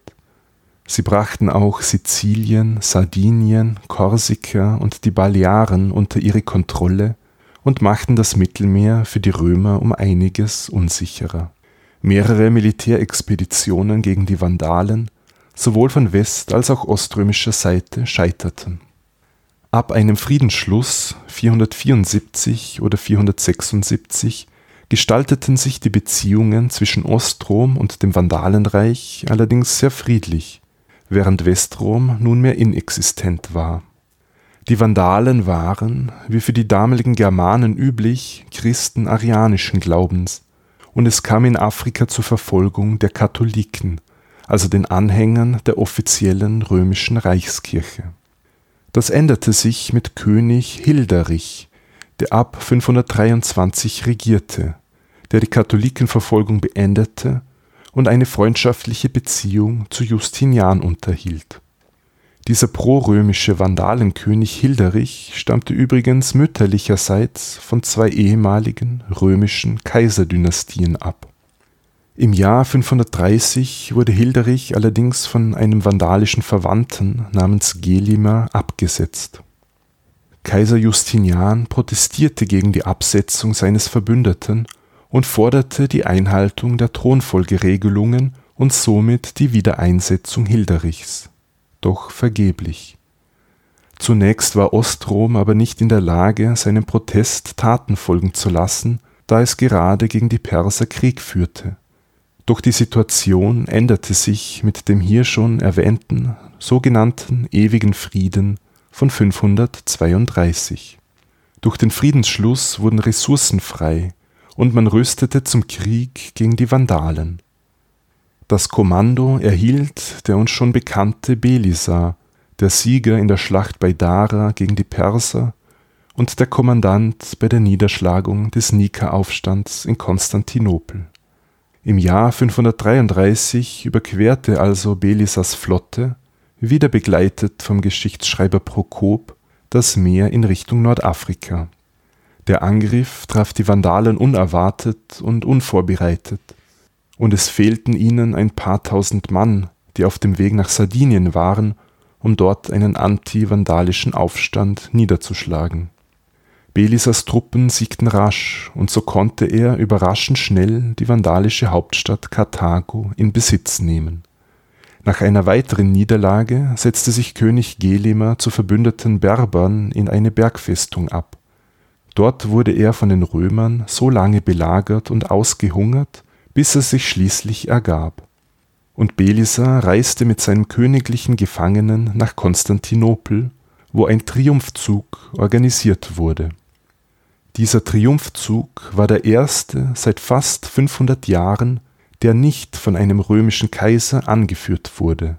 Sie brachten auch Sizilien, Sardinien, Korsika und die Balearen unter ihre Kontrolle und machten das Mittelmeer für die Römer um einiges unsicherer. Mehrere Militärexpeditionen gegen die Vandalen, sowohl von west- als auch oströmischer Seite, scheiterten. Ab einem Friedensschluss 474 oder 476 gestalteten sich die Beziehungen zwischen Ostrom und dem Vandalenreich allerdings sehr friedlich während Westrom nunmehr inexistent war. Die Vandalen waren, wie für die damaligen Germanen üblich, Christen arianischen Glaubens, und es kam in Afrika zur Verfolgung der Katholiken, also den Anhängern der offiziellen römischen Reichskirche. Das änderte sich mit König Hilderich, der ab 523 regierte, der die Katholikenverfolgung beendete und eine freundschaftliche Beziehung zu Justinian unterhielt. Dieser prorömische Vandalenkönig Hilderich stammte übrigens mütterlicherseits von zwei ehemaligen römischen Kaiserdynastien ab. Im Jahr 530 wurde Hilderich allerdings von einem vandalischen Verwandten namens Gelimer abgesetzt. Kaiser Justinian protestierte gegen die Absetzung seines Verbündeten und forderte die Einhaltung der Thronfolgeregelungen und somit die Wiedereinsetzung Hilderichs. Doch vergeblich. Zunächst war Ostrom aber nicht in der Lage, seinem Protest Taten folgen zu lassen, da es gerade gegen die Perser Krieg führte. Doch die Situation änderte sich mit dem hier schon erwähnten sogenannten ewigen Frieden von 532. Durch den Friedensschluss wurden Ressourcen frei, und man rüstete zum Krieg gegen die Vandalen. Das Kommando erhielt der uns schon bekannte Belisar, der Sieger in der Schlacht bei Dara gegen die Perser und der Kommandant bei der Niederschlagung des Nika-Aufstands in Konstantinopel. Im Jahr 533 überquerte also Belisas Flotte, wieder begleitet vom Geschichtsschreiber Prokop, das Meer in Richtung Nordafrika der Angriff traf die Vandalen unerwartet und unvorbereitet, und es fehlten ihnen ein paar tausend Mann, die auf dem Weg nach Sardinien waren, um dort einen anti-vandalischen Aufstand niederzuschlagen. Belisas Truppen siegten rasch, und so konnte er überraschend schnell die vandalische Hauptstadt Karthago in Besitz nehmen. Nach einer weiteren Niederlage setzte sich König Gelimer zu verbündeten Berbern in eine Bergfestung ab. Dort wurde er von den Römern so lange belagert und ausgehungert, bis er sich schließlich ergab. Und Belisar reiste mit seinen königlichen Gefangenen nach Konstantinopel, wo ein Triumphzug organisiert wurde. Dieser Triumphzug war der erste seit fast 500 Jahren, der nicht von einem römischen Kaiser angeführt wurde.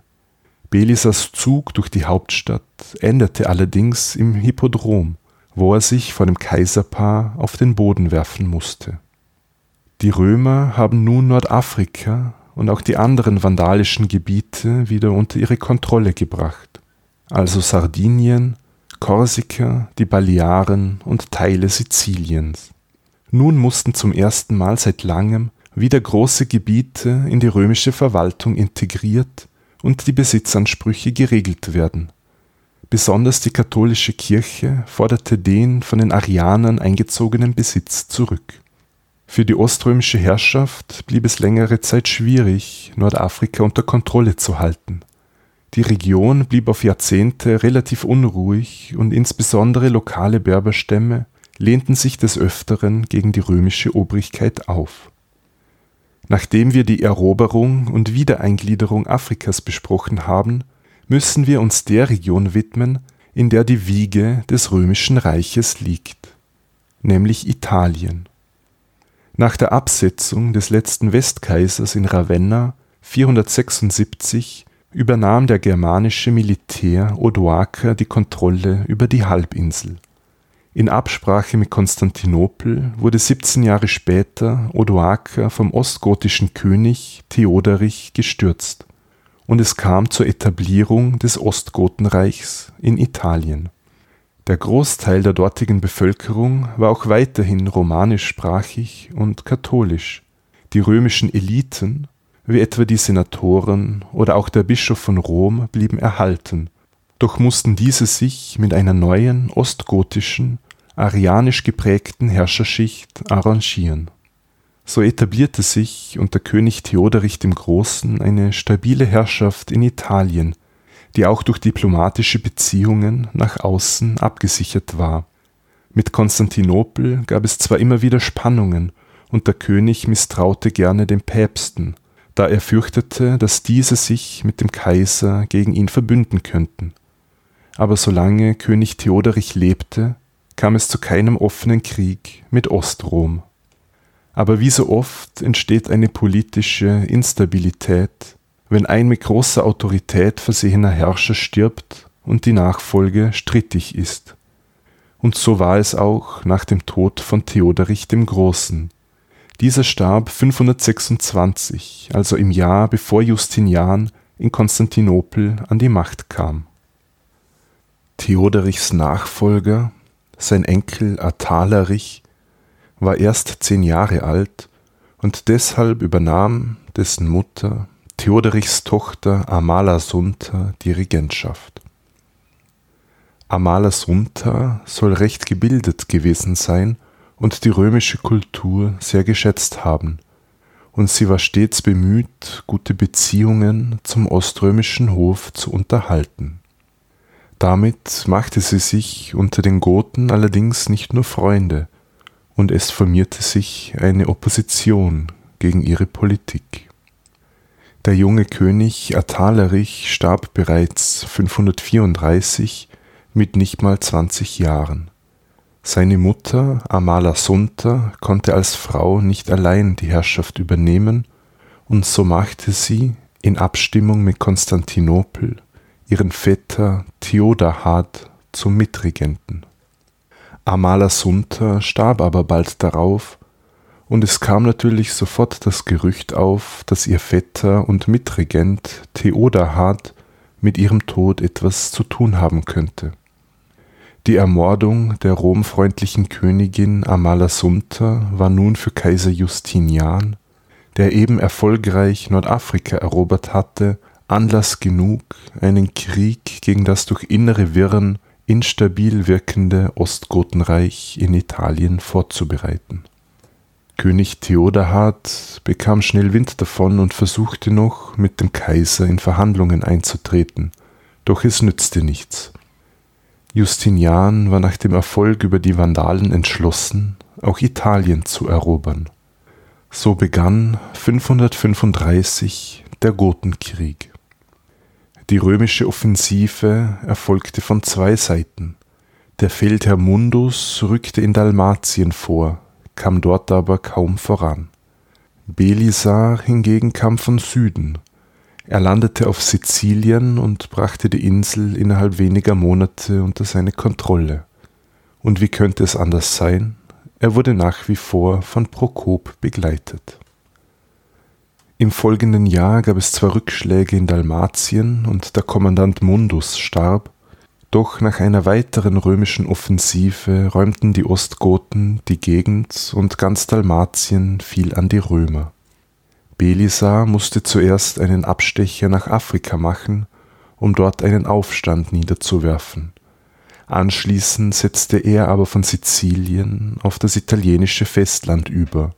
Belisas Zug durch die Hauptstadt endete allerdings im Hippodrom, wo er sich vor dem Kaiserpaar auf den Boden werfen musste. Die Römer haben nun Nordafrika und auch die anderen vandalischen Gebiete wieder unter ihre Kontrolle gebracht, also Sardinien, Korsika, die Balearen und Teile Siziliens. Nun mussten zum ersten Mal seit langem wieder große Gebiete in die römische Verwaltung integriert und die Besitzansprüche geregelt werden Besonders die katholische Kirche forderte den von den Arianern eingezogenen Besitz zurück. Für die oströmische Herrschaft blieb es längere Zeit schwierig, Nordafrika unter Kontrolle zu halten. Die Region blieb auf Jahrzehnte relativ unruhig und insbesondere lokale Berberstämme lehnten sich des Öfteren gegen die römische Obrigkeit auf. Nachdem wir die Eroberung und Wiedereingliederung Afrikas besprochen haben, müssen wir uns der Region widmen, in der die Wiege des römischen Reiches liegt, nämlich Italien. Nach der Absetzung des letzten Westkaisers in Ravenna 476 übernahm der germanische Militär Odoaker die Kontrolle über die Halbinsel. In Absprache mit Konstantinopel wurde 17 Jahre später Odoaker vom ostgotischen König Theoderich gestürzt und es kam zur Etablierung des Ostgotenreichs in Italien. Der Großteil der dortigen Bevölkerung war auch weiterhin romanischsprachig und katholisch. Die römischen Eliten, wie etwa die Senatoren oder auch der Bischof von Rom, blieben erhalten, doch mussten diese sich mit einer neuen ostgotischen, arianisch geprägten Herrscherschicht arrangieren. So etablierte sich unter König Theoderich dem Großen eine stabile Herrschaft in Italien, die auch durch diplomatische Beziehungen nach außen abgesichert war. Mit Konstantinopel gab es zwar immer wieder Spannungen, und der König misstraute gerne den Päpsten, da er fürchtete, dass diese sich mit dem Kaiser gegen ihn verbünden könnten. Aber solange König Theoderich lebte, kam es zu keinem offenen Krieg mit Ostrom. Aber wie so oft entsteht eine politische Instabilität, wenn ein mit großer Autorität versehener Herrscher stirbt und die Nachfolge strittig ist. Und so war es auch nach dem Tod von Theoderich dem Großen. Dieser starb 526, also im Jahr bevor Justinian in Konstantinopel an die Macht kam. Theoderichs Nachfolger, sein Enkel Athalerich, war erst zehn Jahre alt und deshalb übernahm dessen Mutter, Theoderichs Tochter Amalasunta, die Regentschaft. Amalasunta soll recht gebildet gewesen sein und die römische Kultur sehr geschätzt haben, und sie war stets bemüht, gute Beziehungen zum oströmischen Hof zu unterhalten. Damit machte sie sich unter den Goten allerdings nicht nur Freunde, und es formierte sich eine Opposition gegen ihre Politik. Der junge König Athalerich starb bereits 534 mit nicht mal 20 Jahren. Seine Mutter Amalasunta konnte als Frau nicht allein die Herrschaft übernehmen, und so machte sie, in Abstimmung mit Konstantinopel, ihren Vetter Theodahad zum Mitregenten. Amalasunta starb aber bald darauf, und es kam natürlich sofort das Gerücht auf, dass ihr Vetter und Mitregent Theodahad mit ihrem Tod etwas zu tun haben könnte. Die Ermordung der romfreundlichen Königin Amalasuntha war nun für Kaiser Justinian, der eben erfolgreich Nordafrika erobert hatte, Anlass genug, einen Krieg gegen das durch innere Wirren instabil wirkende Ostgotenreich in Italien vorzubereiten. König Theodahad bekam schnell Wind davon und versuchte noch, mit dem Kaiser in Verhandlungen einzutreten, doch es nützte nichts. Justinian war nach dem Erfolg über die Vandalen entschlossen, auch Italien zu erobern. So begann 535 der Gotenkrieg. Die römische Offensive erfolgte von zwei Seiten. Der Feldherr Mundus rückte in Dalmatien vor, kam dort aber kaum voran. Belisar hingegen kam von Süden, er landete auf Sizilien und brachte die Insel innerhalb weniger Monate unter seine Kontrolle. Und wie könnte es anders sein? Er wurde nach wie vor von Prokop begleitet. Im folgenden Jahr gab es zwar Rückschläge in Dalmatien und der Kommandant Mundus starb, doch nach einer weiteren römischen Offensive räumten die Ostgoten die Gegend und ganz Dalmatien fiel an die Römer. Belisar musste zuerst einen Abstecher nach Afrika machen, um dort einen Aufstand niederzuwerfen. Anschließend setzte er aber von Sizilien auf das italienische Festland über.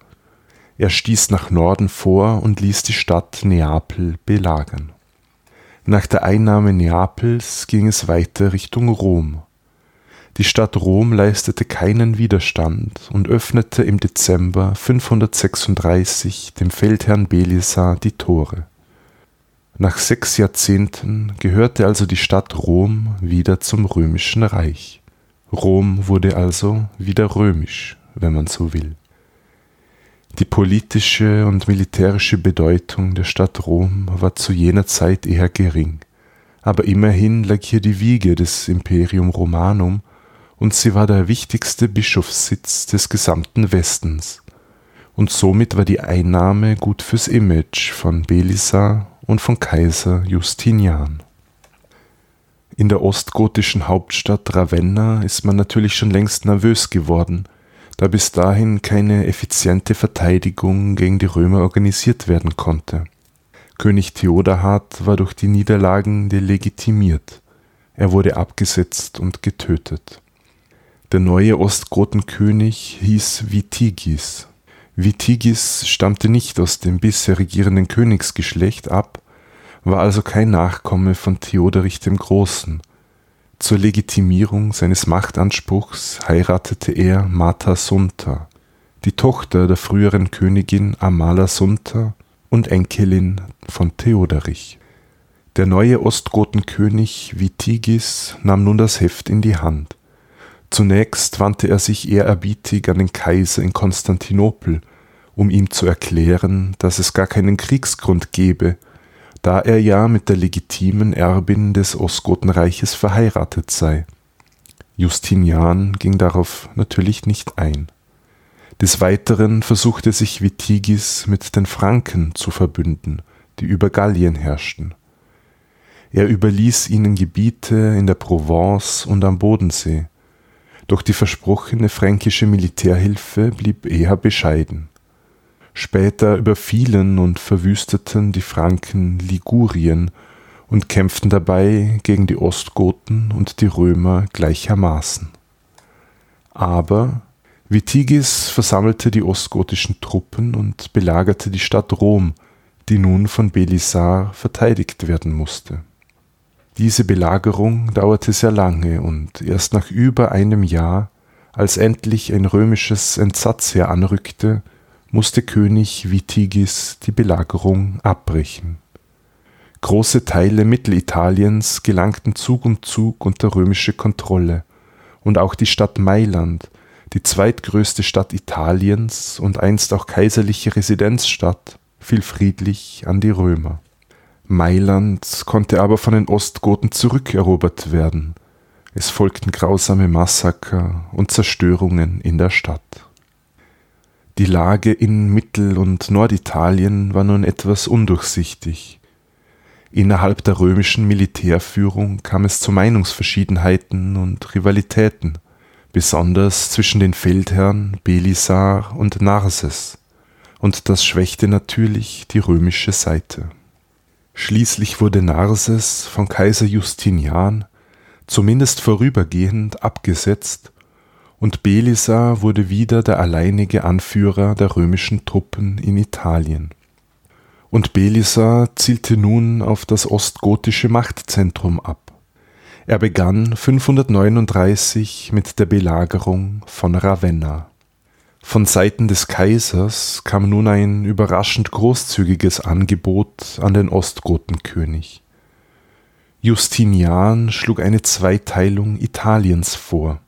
Er stieß nach Norden vor und ließ die Stadt Neapel belagern. Nach der Einnahme Neapels ging es weiter Richtung Rom. Die Stadt Rom leistete keinen Widerstand und öffnete im Dezember 536 dem Feldherrn Belisar die Tore. Nach sechs Jahrzehnten gehörte also die Stadt Rom wieder zum römischen Reich. Rom wurde also wieder römisch, wenn man so will. Die politische und militärische Bedeutung der Stadt Rom war zu jener Zeit eher gering, aber immerhin lag hier die Wiege des Imperium Romanum und sie war der wichtigste Bischofssitz des gesamten Westens. Und somit war die Einnahme gut fürs Image von Belisar und von Kaiser Justinian. In der ostgotischen Hauptstadt Ravenna ist man natürlich schon längst nervös geworden, da bis dahin keine effiziente Verteidigung gegen die Römer organisiert werden konnte. König Theodahad war durch die Niederlagen delegitimiert. Er wurde abgesetzt und getötet. Der neue Ostgotenkönig hieß Vitigis. Vitigis stammte nicht aus dem bisher regierenden Königsgeschlecht ab, war also kein Nachkomme von Theoderich dem Großen. Zur Legitimierung seines Machtanspruchs heiratete er Mata Sunta, die Tochter der früheren Königin Amala Sunta und Enkelin von Theoderich. Der neue Ostgotenkönig Vitigis nahm nun das Heft in die Hand. Zunächst wandte er sich ehrerbietig an den Kaiser in Konstantinopel, um ihm zu erklären, dass es gar keinen Kriegsgrund gebe, da er ja mit der legitimen Erbin des Ostgotenreiches verheiratet sei. Justinian ging darauf natürlich nicht ein. Des Weiteren versuchte sich Vitigis mit den Franken zu verbünden, die über Gallien herrschten. Er überließ ihnen Gebiete in der Provence und am Bodensee, doch die versprochene fränkische Militärhilfe blieb eher bescheiden. Später überfielen und verwüsteten die Franken Ligurien und kämpften dabei gegen die Ostgoten und die Römer gleichermaßen. Aber Vitigis versammelte die ostgotischen Truppen und belagerte die Stadt Rom, die nun von Belisar verteidigt werden musste. Diese Belagerung dauerte sehr lange und erst nach über einem Jahr, als endlich ein römisches Entsatzheer anrückte, musste König Vitigis die Belagerung abbrechen. Große Teile Mittelitaliens gelangten Zug um Zug unter römische Kontrolle, und auch die Stadt Mailand, die zweitgrößte Stadt Italiens und einst auch kaiserliche Residenzstadt, fiel friedlich an die Römer. Mailand konnte aber von den Ostgoten zurückerobert werden. Es folgten grausame Massaker und Zerstörungen in der Stadt. Die Lage in Mittel- und Norditalien war nun etwas undurchsichtig. Innerhalb der römischen Militärführung kam es zu Meinungsverschiedenheiten und Rivalitäten, besonders zwischen den Feldherren Belisar und Narses, und das schwächte natürlich die römische Seite. Schließlich wurde Narses von Kaiser Justinian zumindest vorübergehend abgesetzt und Belisar wurde wieder der alleinige Anführer der römischen Truppen in Italien. Und Belisar zielte nun auf das ostgotische Machtzentrum ab. Er begann 539 mit der Belagerung von Ravenna. Von Seiten des Kaisers kam nun ein überraschend großzügiges Angebot an den Ostgotenkönig. Justinian schlug eine Zweiteilung Italiens vor.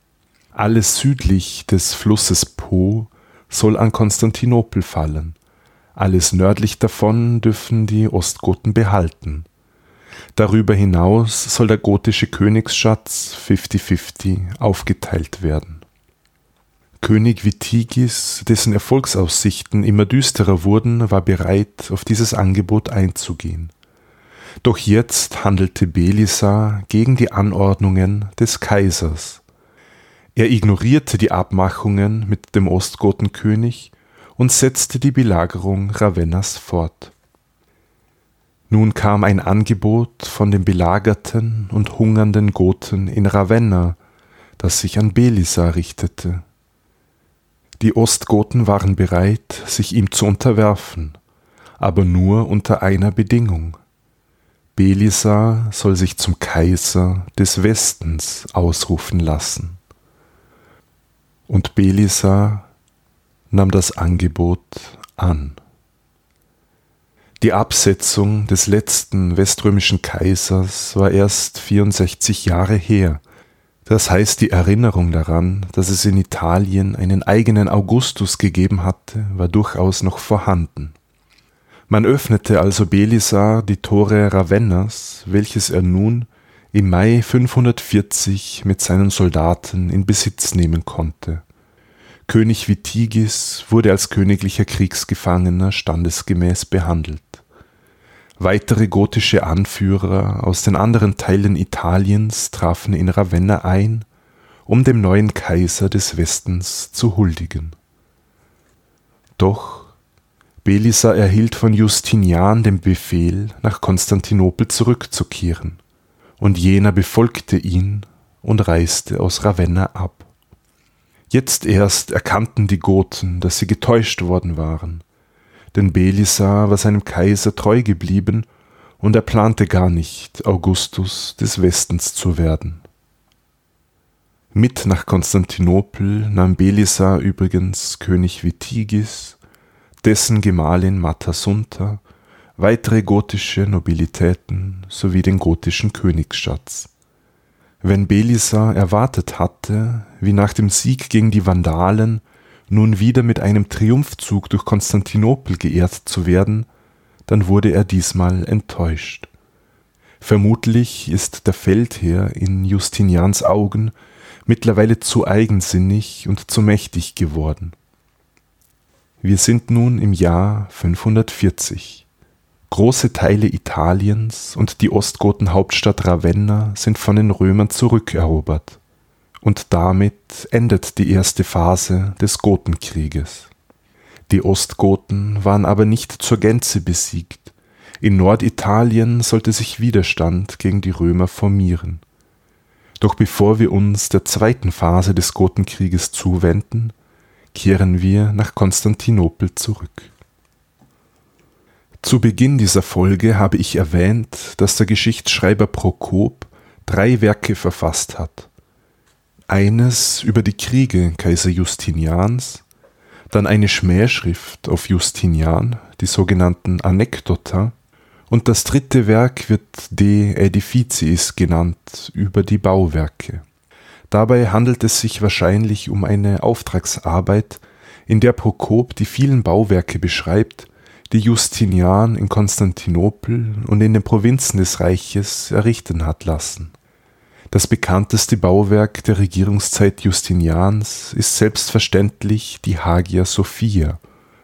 Alles südlich des Flusses Po soll an Konstantinopel fallen, alles nördlich davon dürfen die Ostgoten behalten. Darüber hinaus soll der gotische Königsschatz 50-50 aufgeteilt werden. König Vitigis, dessen Erfolgsaussichten immer düsterer wurden, war bereit, auf dieses Angebot einzugehen. Doch jetzt handelte Belisar gegen die Anordnungen des Kaisers. Er ignorierte die Abmachungen mit dem Ostgotenkönig und setzte die Belagerung Ravennas fort. Nun kam ein Angebot von den belagerten und hungernden Goten in Ravenna, das sich an Belisar richtete. Die Ostgoten waren bereit, sich ihm zu unterwerfen, aber nur unter einer Bedingung. Belisar soll sich zum Kaiser des Westens ausrufen lassen. Und Belisar nahm das Angebot an. Die Absetzung des letzten weströmischen Kaisers war erst 64 Jahre her, das heißt, die Erinnerung daran, dass es in Italien einen eigenen Augustus gegeben hatte, war durchaus noch vorhanden. Man öffnete also Belisar die Tore Ravennas, welches er nun im Mai 540 mit seinen Soldaten in Besitz nehmen konnte. König Vitigis wurde als königlicher Kriegsgefangener standesgemäß behandelt. Weitere gotische Anführer aus den anderen Teilen Italiens trafen in Ravenna ein, um dem neuen Kaiser des Westens zu huldigen. Doch Belisar erhielt von Justinian den Befehl, nach Konstantinopel zurückzukehren, und jener befolgte ihn und reiste aus Ravenna ab. Jetzt erst erkannten die Goten, dass sie getäuscht worden waren, denn Belisar war seinem Kaiser treu geblieben und er plante gar nicht, Augustus des Westens zu werden. Mit nach Konstantinopel nahm Belisar übrigens König Vitigis, dessen Gemahlin Matasunta, weitere gotische Nobilitäten sowie den gotischen Königsschatz. Wenn Belisar erwartet hatte, wie nach dem Sieg gegen die Vandalen nun wieder mit einem Triumphzug durch Konstantinopel geehrt zu werden, dann wurde er diesmal enttäuscht. Vermutlich ist der Feldherr in Justinians Augen mittlerweile zu eigensinnig und zu mächtig geworden. Wir sind nun im Jahr 540. Große Teile Italiens und die Ostgotenhauptstadt Ravenna sind von den Römern zurückerobert. Und damit endet die erste Phase des Gotenkrieges. Die Ostgoten waren aber nicht zur Gänze besiegt. In Norditalien sollte sich Widerstand gegen die Römer formieren. Doch bevor wir uns der zweiten Phase des Gotenkrieges zuwenden, kehren wir nach Konstantinopel zurück. Zu Beginn dieser Folge habe ich erwähnt, dass der Geschichtsschreiber Prokop drei Werke verfasst hat. Eines über die Kriege Kaiser Justinians, dann eine Schmähschrift auf Justinian, die sogenannten Anekdota, und das dritte Werk wird De Edificiis genannt, über die Bauwerke. Dabei handelt es sich wahrscheinlich um eine Auftragsarbeit, in der Prokop die vielen Bauwerke beschreibt, die Justinian in Konstantinopel und in den Provinzen des Reiches errichten hat lassen. Das bekannteste Bauwerk der Regierungszeit Justinians ist selbstverständlich die Hagia Sophia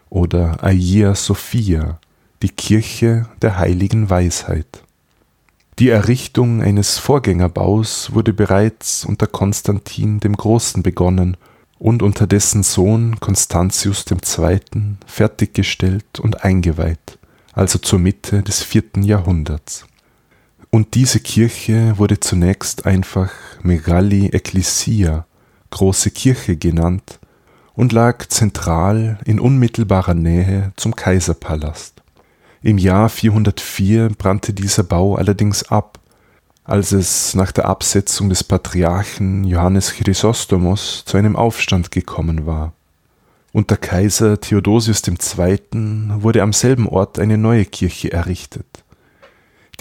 oder Hagia Sophia, die Kirche der heiligen Weisheit. Die Errichtung eines Vorgängerbaus wurde bereits unter Konstantin dem Großen begonnen und unter dessen Sohn Constantius II. fertiggestellt und eingeweiht, also zur Mitte des vierten Jahrhunderts. Und diese Kirche wurde zunächst einfach Megalli Ecclesia, große Kirche genannt, und lag zentral in unmittelbarer Nähe zum Kaiserpalast. Im Jahr 404 brannte dieser Bau allerdings ab, als es nach der Absetzung des Patriarchen Johannes Chrysostomos zu einem Aufstand gekommen war. Unter Kaiser Theodosius II. wurde am selben Ort eine neue Kirche errichtet.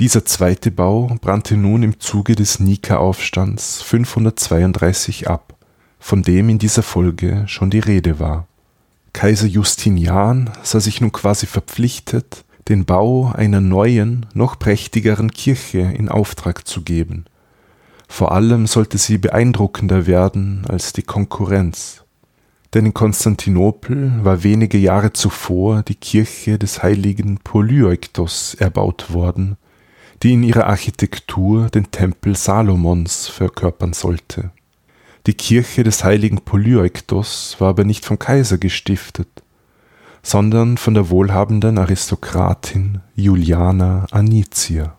Dieser zweite Bau brannte nun im Zuge des Nika-Aufstands 532 ab, von dem in dieser Folge schon die Rede war. Kaiser Justinian sah sich nun quasi verpflichtet, den Bau einer neuen, noch prächtigeren Kirche in Auftrag zu geben. Vor allem sollte sie beeindruckender werden als die Konkurrenz. Denn in Konstantinopel war wenige Jahre zuvor die Kirche des heiligen Polyektos erbaut worden, die in ihrer Architektur den Tempel Salomons verkörpern sollte. Die Kirche des heiligen Polyektos war aber nicht vom Kaiser gestiftet, sondern von der wohlhabenden Aristokratin Juliana Anicia.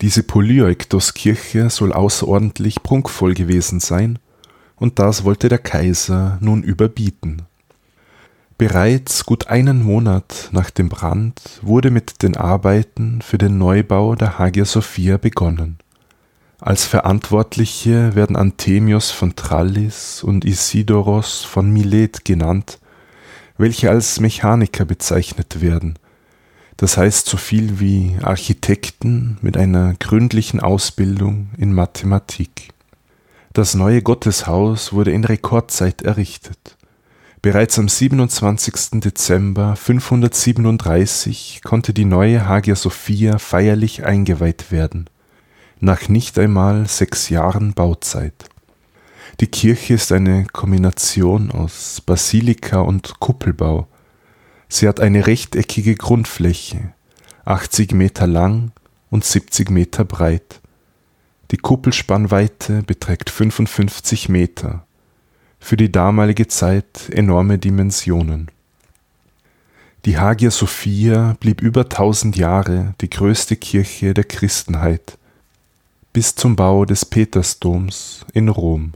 Diese Polyektoskirche soll außerordentlich prunkvoll gewesen sein, und das wollte der Kaiser nun überbieten. Bereits gut einen Monat nach dem Brand wurde mit den Arbeiten für den Neubau der Hagia Sophia begonnen. Als Verantwortliche werden Anthemios von Trallis und Isidoros von Milet genannt, welche als Mechaniker bezeichnet werden, das heißt so viel wie Architekten mit einer gründlichen Ausbildung in Mathematik. Das neue Gotteshaus wurde in Rekordzeit errichtet. Bereits am 27. Dezember 537 konnte die neue Hagia Sophia feierlich eingeweiht werden, nach nicht einmal sechs Jahren Bauzeit. Die Kirche ist eine Kombination aus Basilika und Kuppelbau. Sie hat eine rechteckige Grundfläche, 80 Meter lang und 70 Meter breit. Die Kuppelspannweite beträgt 55 Meter. Für die damalige Zeit enorme Dimensionen. Die Hagia Sophia blieb über tausend Jahre die größte Kirche der Christenheit bis zum Bau des Petersdoms in Rom.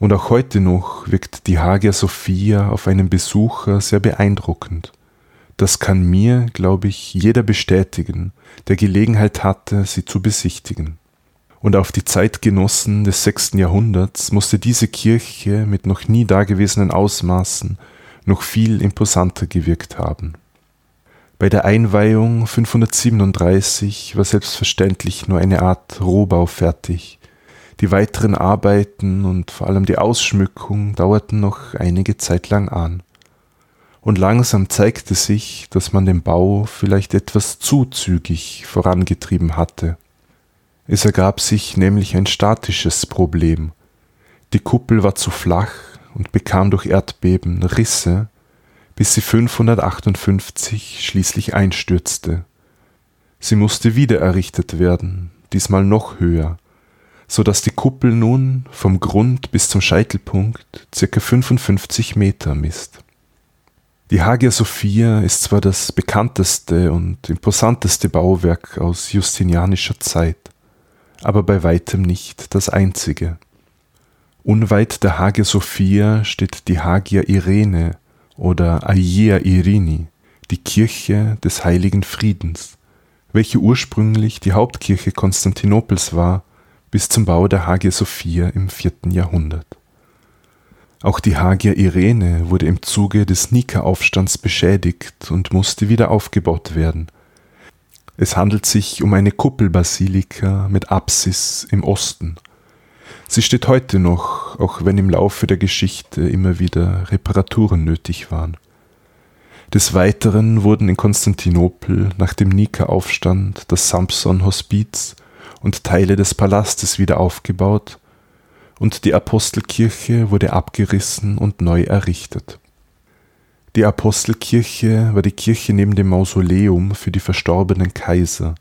Und auch heute noch wirkt die Hagia Sophia auf einen Besucher sehr beeindruckend. Das kann mir, glaube ich, jeder bestätigen, der Gelegenheit hatte, sie zu besichtigen. Und auf die Zeitgenossen des sechsten Jahrhunderts musste diese Kirche mit noch nie dagewesenen Ausmaßen noch viel imposanter gewirkt haben. Bei der Einweihung 537 war selbstverständlich nur eine Art Rohbau fertig. Die weiteren Arbeiten und vor allem die Ausschmückung dauerten noch einige Zeit lang an. Und langsam zeigte sich, dass man den Bau vielleicht etwas zu zügig vorangetrieben hatte. Es ergab sich nämlich ein statisches Problem. Die Kuppel war zu flach und bekam durch Erdbeben Risse, bis sie 558 schließlich einstürzte. Sie musste wieder errichtet werden, diesmal noch höher, so dass die Kuppel nun vom Grund bis zum Scheitelpunkt circa 55 Meter misst. Die Hagia Sophia ist zwar das bekannteste und imposanteste Bauwerk aus justinianischer Zeit, aber bei weitem nicht das einzige. Unweit der Hagia Sophia steht die Hagia Irene, oder Aia Irini, die Kirche des heiligen Friedens, welche ursprünglich die Hauptkirche Konstantinopels war bis zum Bau der Hagia Sophia im vierten Jahrhundert. Auch die Hagia Irene wurde im Zuge des Nika-Aufstands beschädigt und musste wieder aufgebaut werden. Es handelt sich um eine Kuppelbasilika mit Apsis im Osten Sie steht heute noch, auch wenn im Laufe der Geschichte immer wieder Reparaturen nötig waren. Des Weiteren wurden in Konstantinopel nach dem Nika-Aufstand das Samson-Hospiz und Teile des Palastes wieder aufgebaut und die Apostelkirche wurde abgerissen und neu errichtet. Die Apostelkirche war die Kirche neben dem Mausoleum für die verstorbenen Kaiser.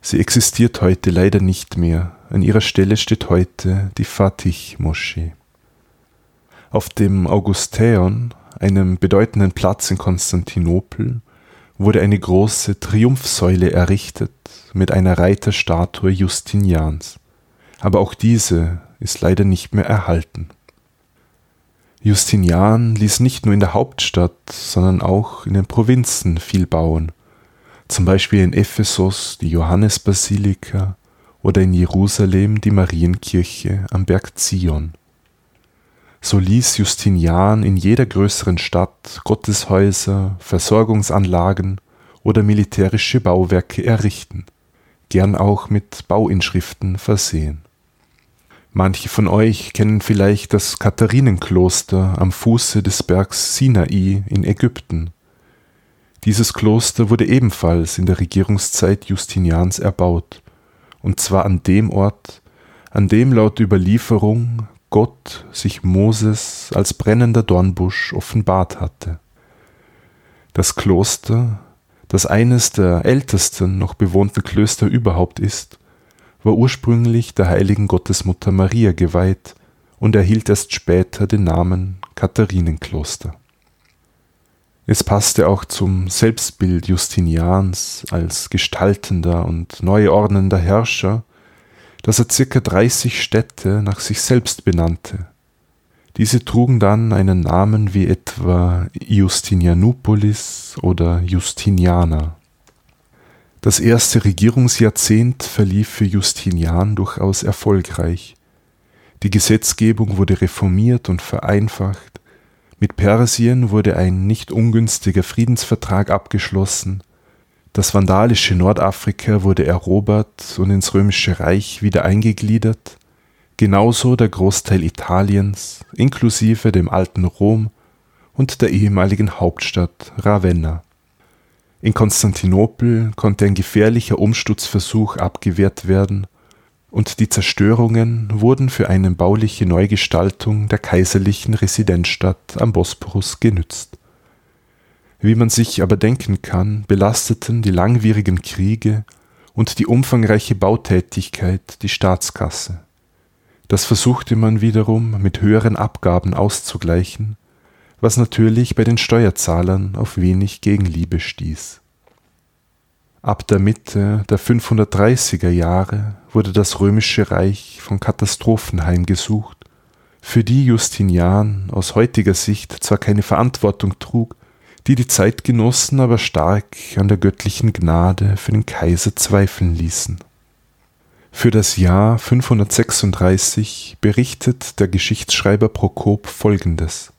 Sie existiert heute leider nicht mehr, an ihrer Stelle steht heute die Fatih-Moschee. Auf dem Augustäon, einem bedeutenden Platz in Konstantinopel, wurde eine große Triumphsäule errichtet mit einer Reiterstatue Justinians. Aber auch diese ist leider nicht mehr erhalten. Justinian ließ nicht nur in der Hauptstadt, sondern auch in den Provinzen viel bauen. Zum Beispiel in Ephesus die Johannesbasilika, oder in Jerusalem die Marienkirche am Berg Zion. So ließ Justinian in jeder größeren Stadt Gotteshäuser, Versorgungsanlagen oder militärische Bauwerke errichten, gern auch mit Bauinschriften versehen. Manche von euch kennen vielleicht das Katharinenkloster am Fuße des Bergs Sinai in Ägypten. Dieses Kloster wurde ebenfalls in der Regierungszeit Justinians erbaut und zwar an dem Ort, an dem laut Überlieferung Gott sich Moses als brennender Dornbusch offenbart hatte. Das Kloster, das eines der ältesten noch bewohnten Klöster überhaupt ist, war ursprünglich der heiligen Gottesmutter Maria geweiht und erhielt erst später den Namen Katharinenkloster. Es passte auch zum Selbstbild Justinians als gestaltender und neuordnender Herrscher, dass er circa 30 Städte nach sich selbst benannte. Diese trugen dann einen Namen wie etwa Justinianopolis oder Justiniana. Das erste Regierungsjahrzehnt verlief für Justinian durchaus erfolgreich. Die Gesetzgebung wurde reformiert und vereinfacht, mit Persien wurde ein nicht ungünstiger Friedensvertrag abgeschlossen, das vandalische Nordafrika wurde erobert und ins römische Reich wieder eingegliedert, genauso der Großteil Italiens inklusive dem alten Rom und der ehemaligen Hauptstadt Ravenna. In Konstantinopel konnte ein gefährlicher Umsturzversuch abgewehrt werden und die Zerstörungen wurden für eine bauliche Neugestaltung der kaiserlichen Residenzstadt am Bosporus genützt. Wie man sich aber denken kann, belasteten die langwierigen Kriege und die umfangreiche Bautätigkeit die Staatskasse. Das versuchte man wiederum mit höheren Abgaben auszugleichen, was natürlich bei den Steuerzahlern auf wenig Gegenliebe stieß. Ab der Mitte der 530er Jahre wurde das römische Reich von Katastrophen heimgesucht, für die Justinian aus heutiger Sicht zwar keine Verantwortung trug, die die Zeitgenossen aber stark an der göttlichen Gnade für den Kaiser zweifeln ließen. Für das Jahr 536 berichtet der Geschichtsschreiber Prokop folgendes: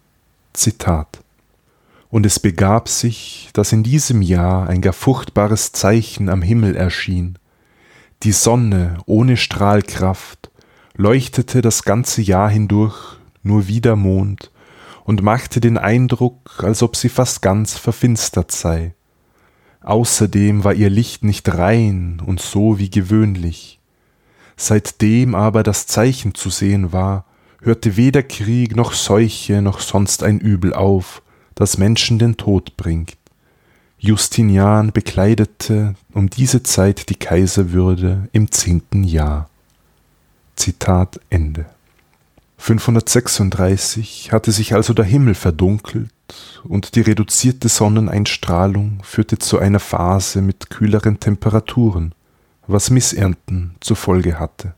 Zitat und es begab sich, dass in diesem Jahr ein gar furchtbares Zeichen am Himmel erschien. Die Sonne ohne Strahlkraft leuchtete das ganze Jahr hindurch nur wie der Mond und machte den Eindruck, als ob sie fast ganz verfinstert sei. Außerdem war ihr Licht nicht rein und so wie gewöhnlich. Seitdem aber das Zeichen zu sehen war, hörte weder Krieg noch Seuche noch sonst ein Übel auf, das Menschen den Tod bringt. Justinian bekleidete um diese Zeit die Kaiserwürde im zehnten Jahr. Zitat Ende. 536 hatte sich also der Himmel verdunkelt und die reduzierte Sonneneinstrahlung führte zu einer Phase mit kühleren Temperaturen, was Missernten zur Folge hatte.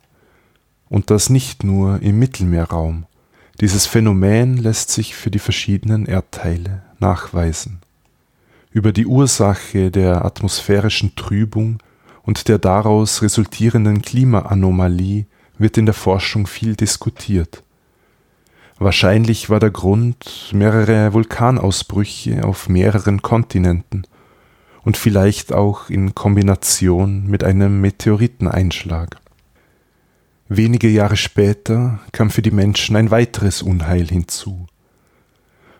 Und das nicht nur im Mittelmeerraum. Dieses Phänomen lässt sich für die verschiedenen Erdteile nachweisen. Über die Ursache der atmosphärischen Trübung und der daraus resultierenden Klimaanomalie wird in der Forschung viel diskutiert. Wahrscheinlich war der Grund mehrere Vulkanausbrüche auf mehreren Kontinenten und vielleicht auch in Kombination mit einem Meteoriteneinschlag. Wenige Jahre später kam für die Menschen ein weiteres Unheil hinzu.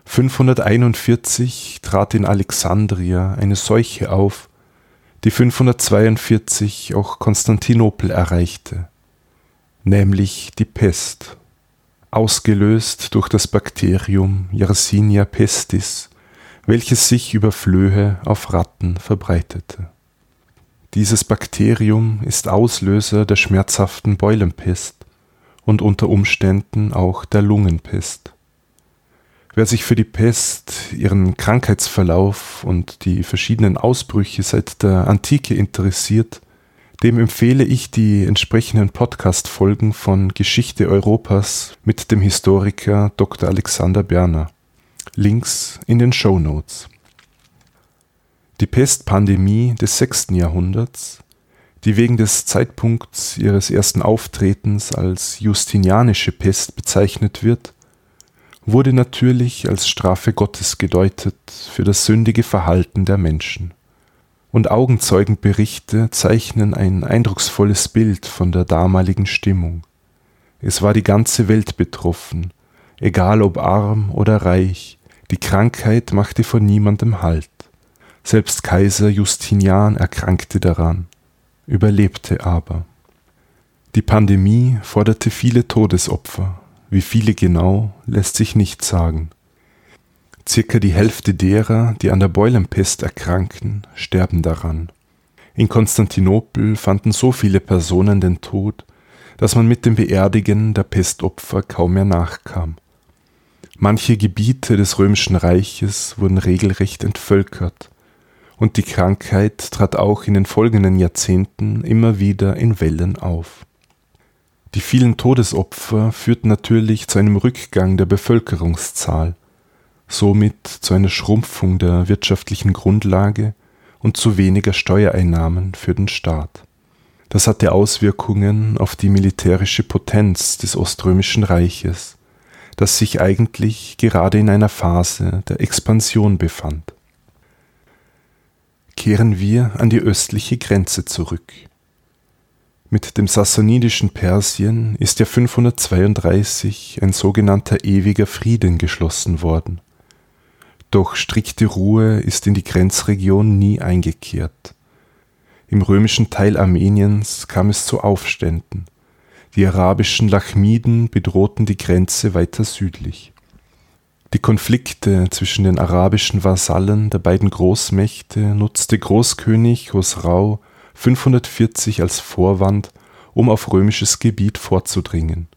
541 trat in Alexandria eine Seuche auf, die 542 auch Konstantinopel erreichte, nämlich die Pest, ausgelöst durch das Bakterium Yersinia pestis, welches sich über Flöhe auf Ratten verbreitete. Dieses Bakterium ist Auslöser der schmerzhaften Beulenpest und unter Umständen auch der Lungenpest. Wer sich für die Pest, ihren Krankheitsverlauf und die verschiedenen Ausbrüche seit der Antike interessiert, dem empfehle ich die entsprechenden Podcast-Folgen von Geschichte Europas mit dem Historiker Dr. Alexander Berner. Links in den Show Notes. Die Pestpandemie des sechsten Jahrhunderts, die wegen des Zeitpunkts ihres ersten Auftretens als Justinianische Pest bezeichnet wird, wurde natürlich als Strafe Gottes gedeutet für das sündige Verhalten der Menschen. Und Augenzeugenberichte zeichnen ein eindrucksvolles Bild von der damaligen Stimmung. Es war die ganze Welt betroffen, egal ob arm oder reich, die Krankheit machte vor niemandem Halt. Selbst Kaiser Justinian erkrankte daran, überlebte aber. Die Pandemie forderte viele Todesopfer. Wie viele genau, lässt sich nicht sagen. Circa die Hälfte derer, die an der Beulenpest erkranken, sterben daran. In Konstantinopel fanden so viele Personen den Tod, dass man mit dem Beerdigen der Pestopfer kaum mehr nachkam. Manche Gebiete des römischen Reiches wurden regelrecht entvölkert, und die Krankheit trat auch in den folgenden Jahrzehnten immer wieder in Wellen auf. Die vielen Todesopfer führten natürlich zu einem Rückgang der Bevölkerungszahl, somit zu einer Schrumpfung der wirtschaftlichen Grundlage und zu weniger Steuereinnahmen für den Staat. Das hatte Auswirkungen auf die militärische Potenz des Oströmischen Reiches, das sich eigentlich gerade in einer Phase der Expansion befand kehren wir an die östliche Grenze zurück. Mit dem sassanidischen Persien ist ja 532 ein sogenannter ewiger Frieden geschlossen worden. Doch strikte Ruhe ist in die Grenzregion nie eingekehrt. Im römischen Teil Armeniens kam es zu Aufständen. Die arabischen Lachmiden bedrohten die Grenze weiter südlich. Die Konflikte zwischen den arabischen Vasallen der beiden Großmächte nutzte Großkönig Chosrau 540 als Vorwand, um auf römisches Gebiet vorzudringen.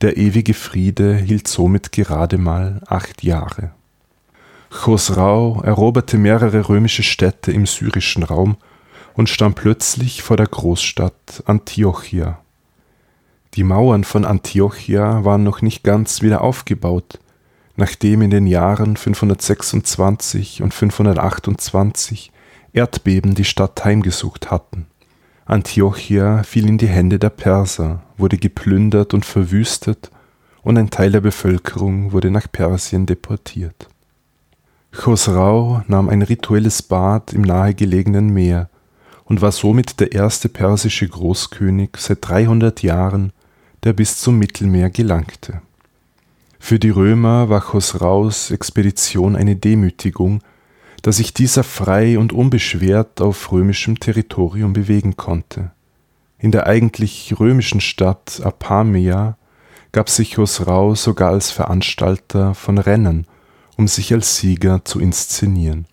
der ewige Friede hielt somit gerade mal acht Jahre. Chosrau eroberte mehrere römische Städte im syrischen Raum und stand plötzlich vor der Großstadt Antiochia. Die Mauern von Antiochia waren noch nicht ganz wieder aufgebaut, nachdem in den Jahren 526 und 528 Erdbeben die Stadt heimgesucht hatten. Antiochia fiel in die Hände der Perser, wurde geplündert und verwüstet und ein Teil der Bevölkerung wurde nach Persien deportiert. Chosrau nahm ein rituelles Bad im nahegelegenen Meer und war somit der erste persische Großkönig seit 300 Jahren, der bis zum Mittelmeer gelangte. Für die Römer war Chosraus Expedition eine Demütigung, da sich dieser frei und unbeschwert auf römischem Territorium bewegen konnte. In der eigentlich römischen Stadt Apamea gab sich Chosrau sogar als Veranstalter von Rennen, um sich als Sieger zu inszenieren.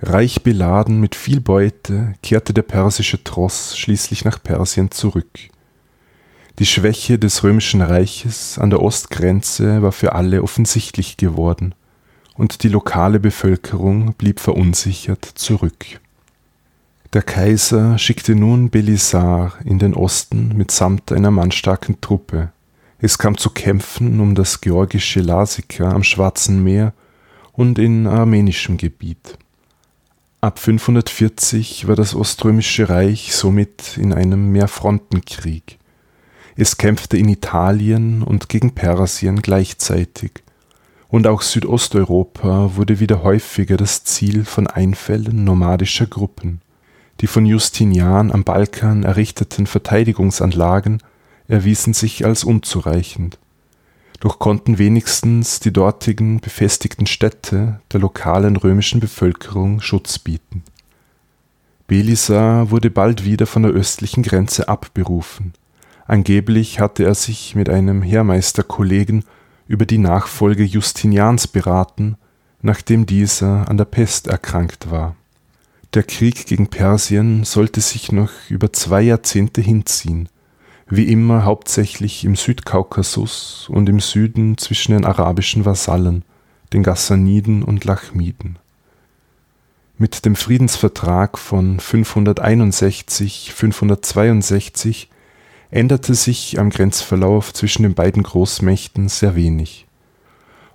Reich beladen mit viel Beute kehrte der persische Tross schließlich nach Persien zurück. Die Schwäche des römischen Reiches an der Ostgrenze war für alle offensichtlich geworden und die lokale Bevölkerung blieb verunsichert zurück. Der Kaiser schickte nun Belisar in den Osten mitsamt einer mannstarken Truppe. Es kam zu Kämpfen um das georgische Lasika am Schwarzen Meer und in armenischem Gebiet. Ab 540 war das Oströmische Reich somit in einem Mehrfrontenkrieg. Es kämpfte in Italien und gegen Persien gleichzeitig und auch Südosteuropa wurde wieder häufiger das Ziel von Einfällen nomadischer Gruppen. Die von Justinian am Balkan errichteten Verteidigungsanlagen erwiesen sich als unzureichend. Doch konnten wenigstens die dortigen befestigten Städte der lokalen römischen Bevölkerung Schutz bieten. Belisar wurde bald wieder von der östlichen Grenze abberufen. Angeblich hatte er sich mit einem Heermeisterkollegen über die Nachfolge Justinians beraten, nachdem dieser an der Pest erkrankt war. Der Krieg gegen Persien sollte sich noch über zwei Jahrzehnte hinziehen, wie immer hauptsächlich im Südkaukasus und im Süden zwischen den arabischen Vasallen, den Ghassaniden und Lachmiden. Mit dem Friedensvertrag von 561-562 änderte sich am Grenzverlauf zwischen den beiden Großmächten sehr wenig.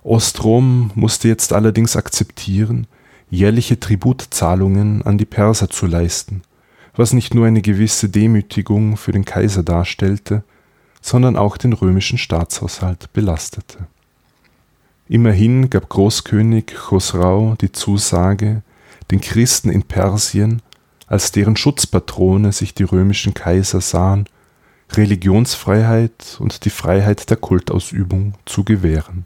Ostrom musste jetzt allerdings akzeptieren, jährliche Tributzahlungen an die Perser zu leisten, was nicht nur eine gewisse Demütigung für den Kaiser darstellte, sondern auch den römischen Staatshaushalt belastete. Immerhin gab Großkönig Chosrau die Zusage, den Christen in Persien, als deren Schutzpatrone sich die römischen Kaiser sahen, Religionsfreiheit und die Freiheit der Kultausübung zu gewähren.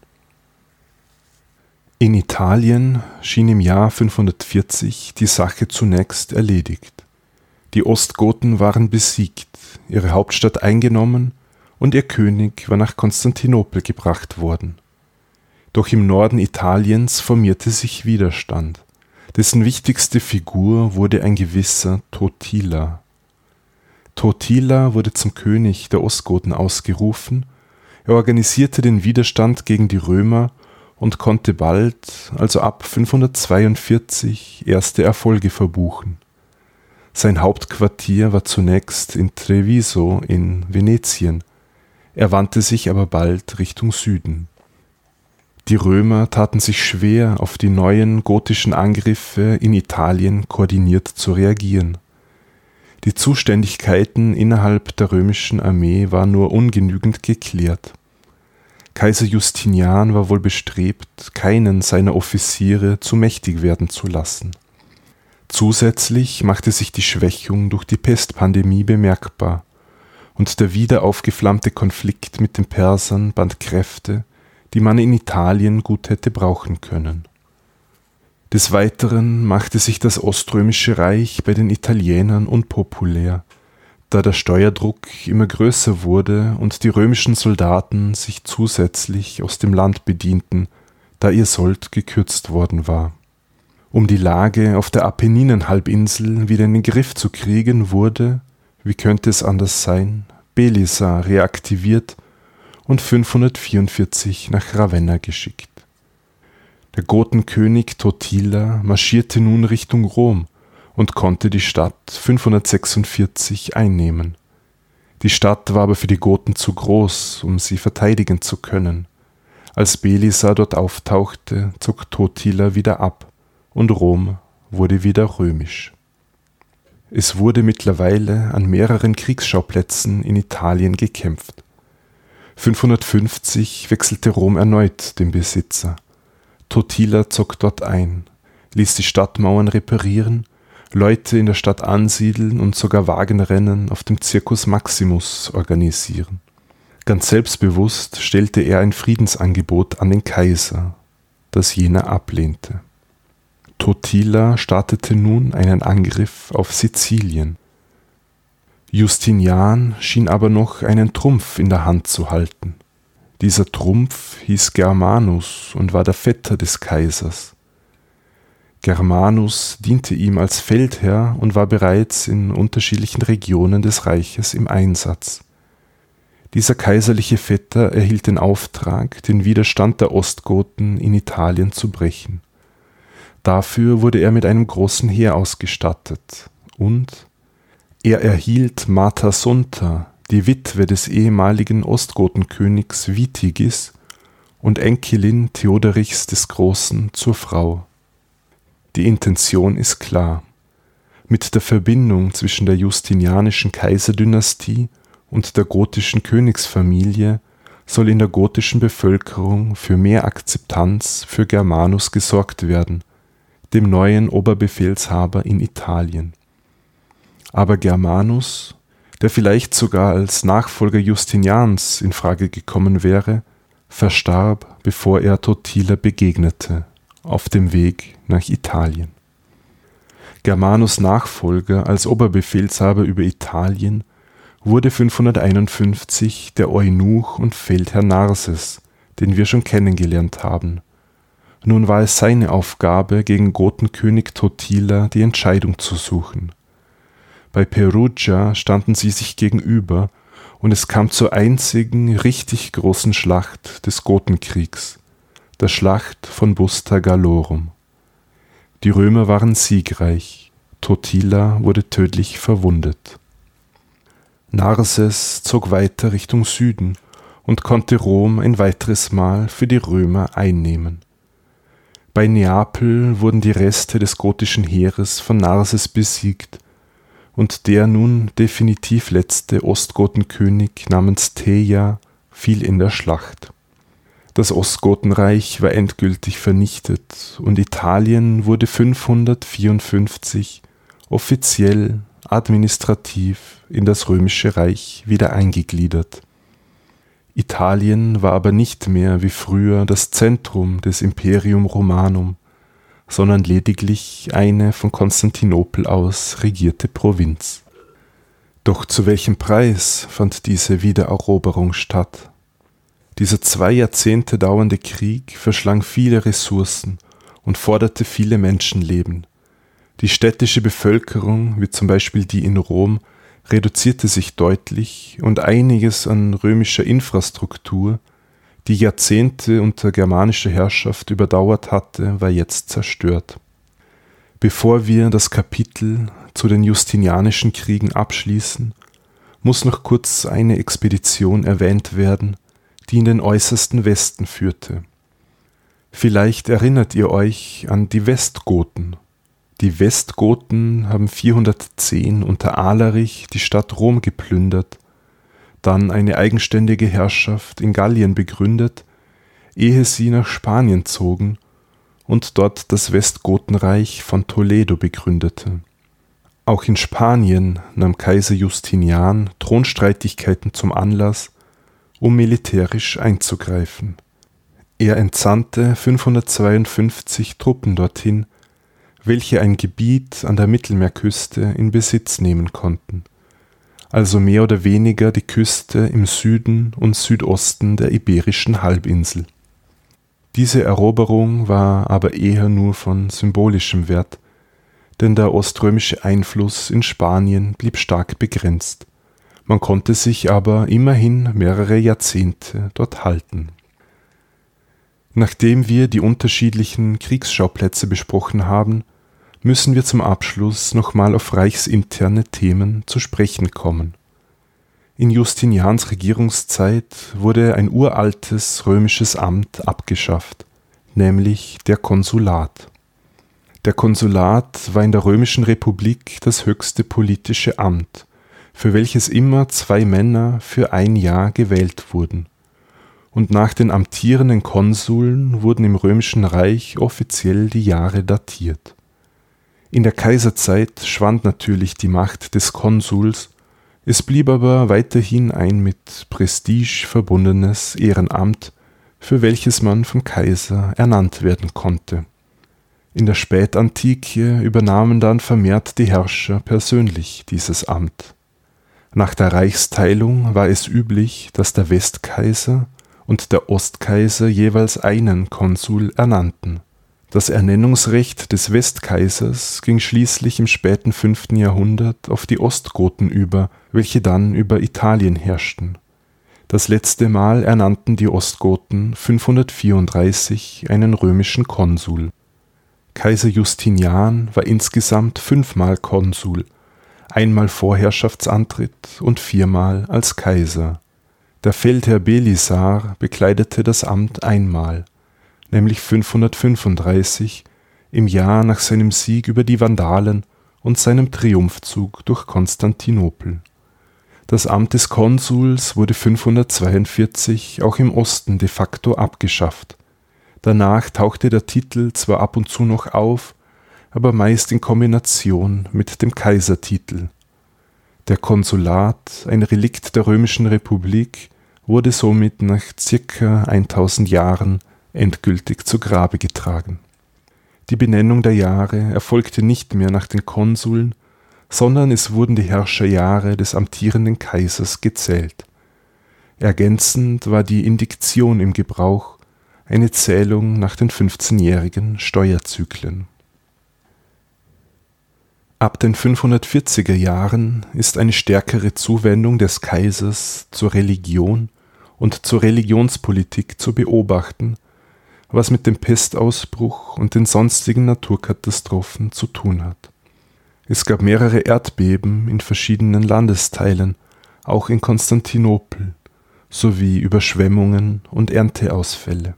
In Italien schien im Jahr 540 die Sache zunächst erledigt. Die Ostgoten waren besiegt, ihre Hauptstadt eingenommen und ihr König war nach Konstantinopel gebracht worden. Doch im Norden Italiens formierte sich Widerstand, dessen wichtigste Figur wurde ein gewisser Totila. Totila wurde zum König der Ostgoten ausgerufen, er organisierte den Widerstand gegen die Römer und konnte bald, also ab 542, erste Erfolge verbuchen. Sein Hauptquartier war zunächst in Treviso in Venetien, er wandte sich aber bald Richtung Süden. Die Römer taten sich schwer, auf die neuen gotischen Angriffe in Italien koordiniert zu reagieren. Die Zuständigkeiten innerhalb der römischen Armee waren nur ungenügend geklärt. Kaiser Justinian war wohl bestrebt, keinen seiner Offiziere zu mächtig werden zu lassen. Zusätzlich machte sich die Schwächung durch die Pestpandemie bemerkbar, und der wieder aufgeflammte Konflikt mit den Persern band Kräfte, die man in Italien gut hätte brauchen können. Des Weiteren machte sich das Oströmische Reich bei den Italienern unpopulär, da der Steuerdruck immer größer wurde und die römischen Soldaten sich zusätzlich aus dem Land bedienten, da ihr Sold gekürzt worden war. Um die Lage auf der Apenninenhalbinsel wieder in den Griff zu kriegen, wurde, wie könnte es anders sein, Belisar reaktiviert und 544 nach Ravenna geschickt. Der Gotenkönig Totila marschierte nun Richtung Rom und konnte die Stadt 546 einnehmen. Die Stadt war aber für die Goten zu groß, um sie verteidigen zu können. Als Belisar dort auftauchte, zog Totila wieder ab und Rom wurde wieder römisch. Es wurde mittlerweile an mehreren Kriegsschauplätzen in Italien gekämpft. 550 wechselte Rom erneut den Besitzer. Totila zog dort ein, ließ die Stadtmauern reparieren, Leute in der Stadt ansiedeln und sogar Wagenrennen auf dem Circus Maximus organisieren. Ganz selbstbewusst stellte er ein Friedensangebot an den Kaiser, das jener ablehnte. Totila startete nun einen Angriff auf Sizilien. Justinian schien aber noch einen Trumpf in der Hand zu halten. Dieser Trumpf hieß Germanus und war der Vetter des Kaisers. Germanus diente ihm als Feldherr und war bereits in unterschiedlichen Regionen des Reiches im Einsatz. Dieser kaiserliche Vetter erhielt den Auftrag, den Widerstand der Ostgoten in Italien zu brechen. Dafür wurde er mit einem großen Heer ausgestattet und er erhielt Martha Sunta, die Witwe des ehemaligen Ostgotenkönigs Witigis und Enkelin Theoderichs des Großen zur Frau. Die Intention ist klar. Mit der Verbindung zwischen der justinianischen Kaiserdynastie und der gotischen Königsfamilie soll in der gotischen Bevölkerung für mehr Akzeptanz für Germanus gesorgt werden, dem neuen Oberbefehlshaber in Italien. Aber Germanus, der vielleicht sogar als Nachfolger Justinians in Frage gekommen wäre, verstarb, bevor er Totila begegnete, auf dem Weg nach Italien. Germanus Nachfolger als Oberbefehlshaber über Italien wurde 551 der Eunuch und Feldherr Narses, den wir schon kennengelernt haben. Nun war es seine Aufgabe, gegen Gotenkönig Totila die Entscheidung zu suchen. Bei Perugia standen sie sich gegenüber und es kam zur einzigen richtig großen Schlacht des Gotenkriegs, der Schlacht von Busta Gallorum. Die Römer waren siegreich, Totila wurde tödlich verwundet. Narses zog weiter Richtung Süden und konnte Rom ein weiteres Mal für die Römer einnehmen. Bei Neapel wurden die Reste des gotischen Heeres von Narses besiegt und der nun definitiv letzte Ostgotenkönig namens Theia fiel in der Schlacht. Das Ostgotenreich war endgültig vernichtet und Italien wurde 554 offiziell administrativ in das römische Reich wieder eingegliedert. Italien war aber nicht mehr wie früher das Zentrum des Imperium Romanum, sondern lediglich eine von Konstantinopel aus regierte Provinz. Doch zu welchem Preis fand diese Wiedereroberung statt? Dieser zwei Jahrzehnte dauernde Krieg verschlang viele Ressourcen und forderte viele Menschenleben. Die städtische Bevölkerung, wie zum Beispiel die in Rom, reduzierte sich deutlich und einiges an römischer Infrastruktur, die Jahrzehnte unter germanischer Herrschaft überdauert hatte, war jetzt zerstört. Bevor wir das Kapitel zu den Justinianischen Kriegen abschließen, muss noch kurz eine Expedition erwähnt werden, die in den äußersten Westen führte. Vielleicht erinnert ihr euch an die Westgoten die Westgoten haben 410 unter Alarich die Stadt Rom geplündert, dann eine eigenständige Herrschaft in Gallien begründet, ehe sie nach Spanien zogen und dort das Westgotenreich von Toledo begründete. Auch in Spanien nahm Kaiser Justinian Thronstreitigkeiten zum Anlass, um militärisch einzugreifen. Er entsandte 552 Truppen dorthin, welche ein Gebiet an der Mittelmeerküste in Besitz nehmen konnten, also mehr oder weniger die Küste im Süden und Südosten der iberischen Halbinsel. Diese Eroberung war aber eher nur von symbolischem Wert, denn der oströmische Einfluss in Spanien blieb stark begrenzt. Man konnte sich aber immerhin mehrere Jahrzehnte dort halten. Nachdem wir die unterschiedlichen Kriegsschauplätze besprochen haben, müssen wir zum Abschluss nochmal auf reichsinterne Themen zu sprechen kommen. In Justinians Regierungszeit wurde ein uraltes römisches Amt abgeschafft, nämlich der Konsulat. Der Konsulat war in der römischen Republik das höchste politische Amt für welches immer zwei Männer für ein Jahr gewählt wurden, und nach den amtierenden Konsuln wurden im römischen Reich offiziell die Jahre datiert. In der Kaiserzeit schwand natürlich die Macht des Konsuls, es blieb aber weiterhin ein mit Prestige verbundenes Ehrenamt, für welches man vom Kaiser ernannt werden konnte. In der Spätantike übernahmen dann vermehrt die Herrscher persönlich dieses Amt. Nach der Reichsteilung war es üblich, dass der Westkaiser und der Ostkaiser jeweils einen Konsul ernannten. Das Ernennungsrecht des Westkaisers ging schließlich im späten 5. Jahrhundert auf die Ostgoten über, welche dann über Italien herrschten. Das letzte Mal ernannten die Ostgoten 534 einen römischen Konsul. Kaiser Justinian war insgesamt fünfmal Konsul einmal vor Herrschaftsantritt und viermal als Kaiser. Der Feldherr Belisar bekleidete das Amt einmal, nämlich 535 im Jahr nach seinem Sieg über die Vandalen und seinem Triumphzug durch Konstantinopel. Das Amt des Konsuls wurde 542 auch im Osten de facto abgeschafft. Danach tauchte der Titel zwar ab und zu noch auf, aber meist in Kombination mit dem Kaisertitel. Der Konsulat, ein Relikt der römischen Republik, wurde somit nach circa 1000 Jahren endgültig zu Grabe getragen. Die Benennung der Jahre erfolgte nicht mehr nach den Konsuln, sondern es wurden die Herrscherjahre des amtierenden Kaisers gezählt. Ergänzend war die Indiktion im Gebrauch, eine Zählung nach den 15-jährigen Steuerzyklen Ab den 540er Jahren ist eine stärkere Zuwendung des Kaisers zur Religion und zur Religionspolitik zu beobachten, was mit dem Pestausbruch und den sonstigen Naturkatastrophen zu tun hat. Es gab mehrere Erdbeben in verschiedenen Landesteilen, auch in Konstantinopel, sowie Überschwemmungen und Ernteausfälle.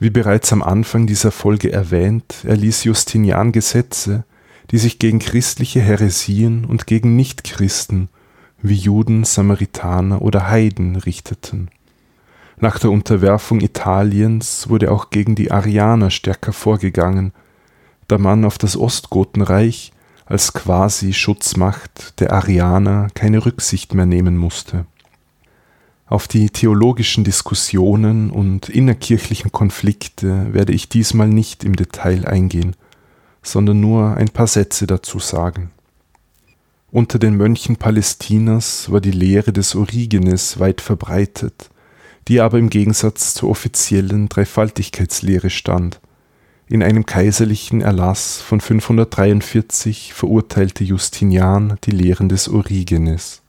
Wie bereits am Anfang dieser Folge erwähnt, erließ Justinian Gesetze, die sich gegen christliche Häresien und gegen Nichtchristen wie Juden, Samaritaner oder Heiden richteten. Nach der Unterwerfung Italiens wurde auch gegen die Arianer stärker vorgegangen, da man auf das Ostgotenreich als quasi Schutzmacht der Arianer keine Rücksicht mehr nehmen musste. Auf die theologischen Diskussionen und innerkirchlichen Konflikte werde ich diesmal nicht im Detail eingehen sondern nur ein paar Sätze dazu sagen. Unter den Mönchen Palästinas war die Lehre des Origenes weit verbreitet, die aber im Gegensatz zur offiziellen Dreifaltigkeitslehre stand. In einem kaiserlichen Erlass von 543 verurteilte Justinian die Lehren des Origenes.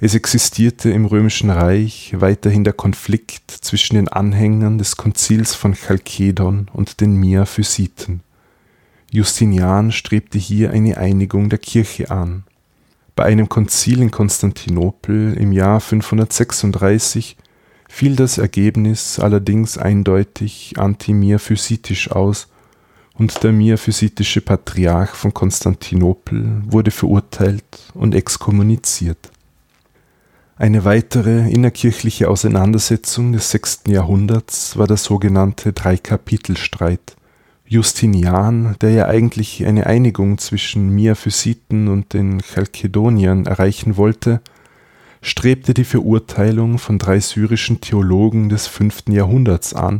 Es existierte im römischen Reich weiterhin der Konflikt zwischen den Anhängern des Konzils von Chalkedon und den Miaphysiten. Justinian strebte hier eine Einigung der Kirche an. Bei einem Konzil in Konstantinopel im Jahr 536 fiel das Ergebnis allerdings eindeutig antimiaphysitisch aus und der miaphysitische Patriarch von Konstantinopel wurde verurteilt und exkommuniziert. Eine weitere innerkirchliche Auseinandersetzung des sechsten Jahrhunderts war der sogenannte Dreikapitelstreit Justinian, der ja eigentlich eine Einigung zwischen Miaphysiten und den Chalkedoniern erreichen wollte, strebte die Verurteilung von drei syrischen Theologen des fünften Jahrhunderts an,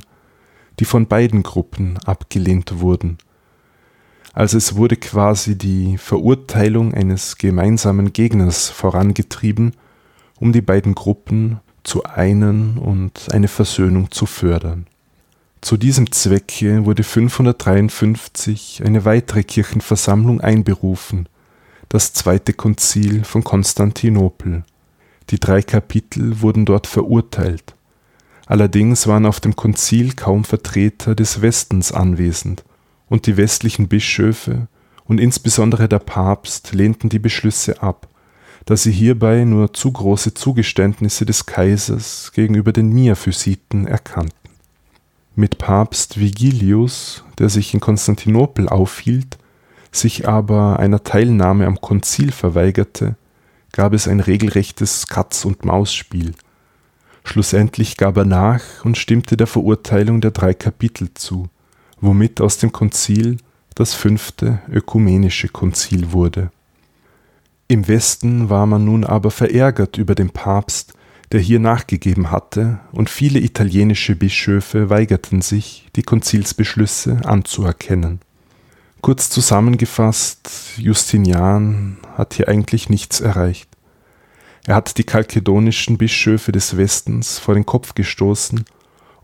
die von beiden Gruppen abgelehnt wurden. Also es wurde quasi die Verurteilung eines gemeinsamen Gegners vorangetrieben, um die beiden Gruppen zu einen und eine Versöhnung zu fördern zu diesem Zwecke wurde 553 eine weitere Kirchenversammlung einberufen, das zweite Konzil von Konstantinopel. Die drei Kapitel wurden dort verurteilt. Allerdings waren auf dem Konzil kaum Vertreter des Westens anwesend, und die westlichen Bischöfe und insbesondere der Papst lehnten die Beschlüsse ab, da sie hierbei nur zu große Zugeständnisse des Kaisers gegenüber den Miaphysiten erkannten. Mit Papst Vigilius, der sich in Konstantinopel aufhielt, sich aber einer Teilnahme am Konzil verweigerte, gab es ein regelrechtes Katz-und-Maus-Spiel. Schlussendlich gab er nach und stimmte der Verurteilung der drei Kapitel zu, womit aus dem Konzil das fünfte ökumenische Konzil wurde. Im Westen war man nun aber verärgert über den Papst, der hier nachgegeben hatte, und viele italienische Bischöfe weigerten sich, die Konzilsbeschlüsse anzuerkennen. Kurz zusammengefasst, Justinian hat hier eigentlich nichts erreicht. Er hat die kalkedonischen Bischöfe des Westens vor den Kopf gestoßen,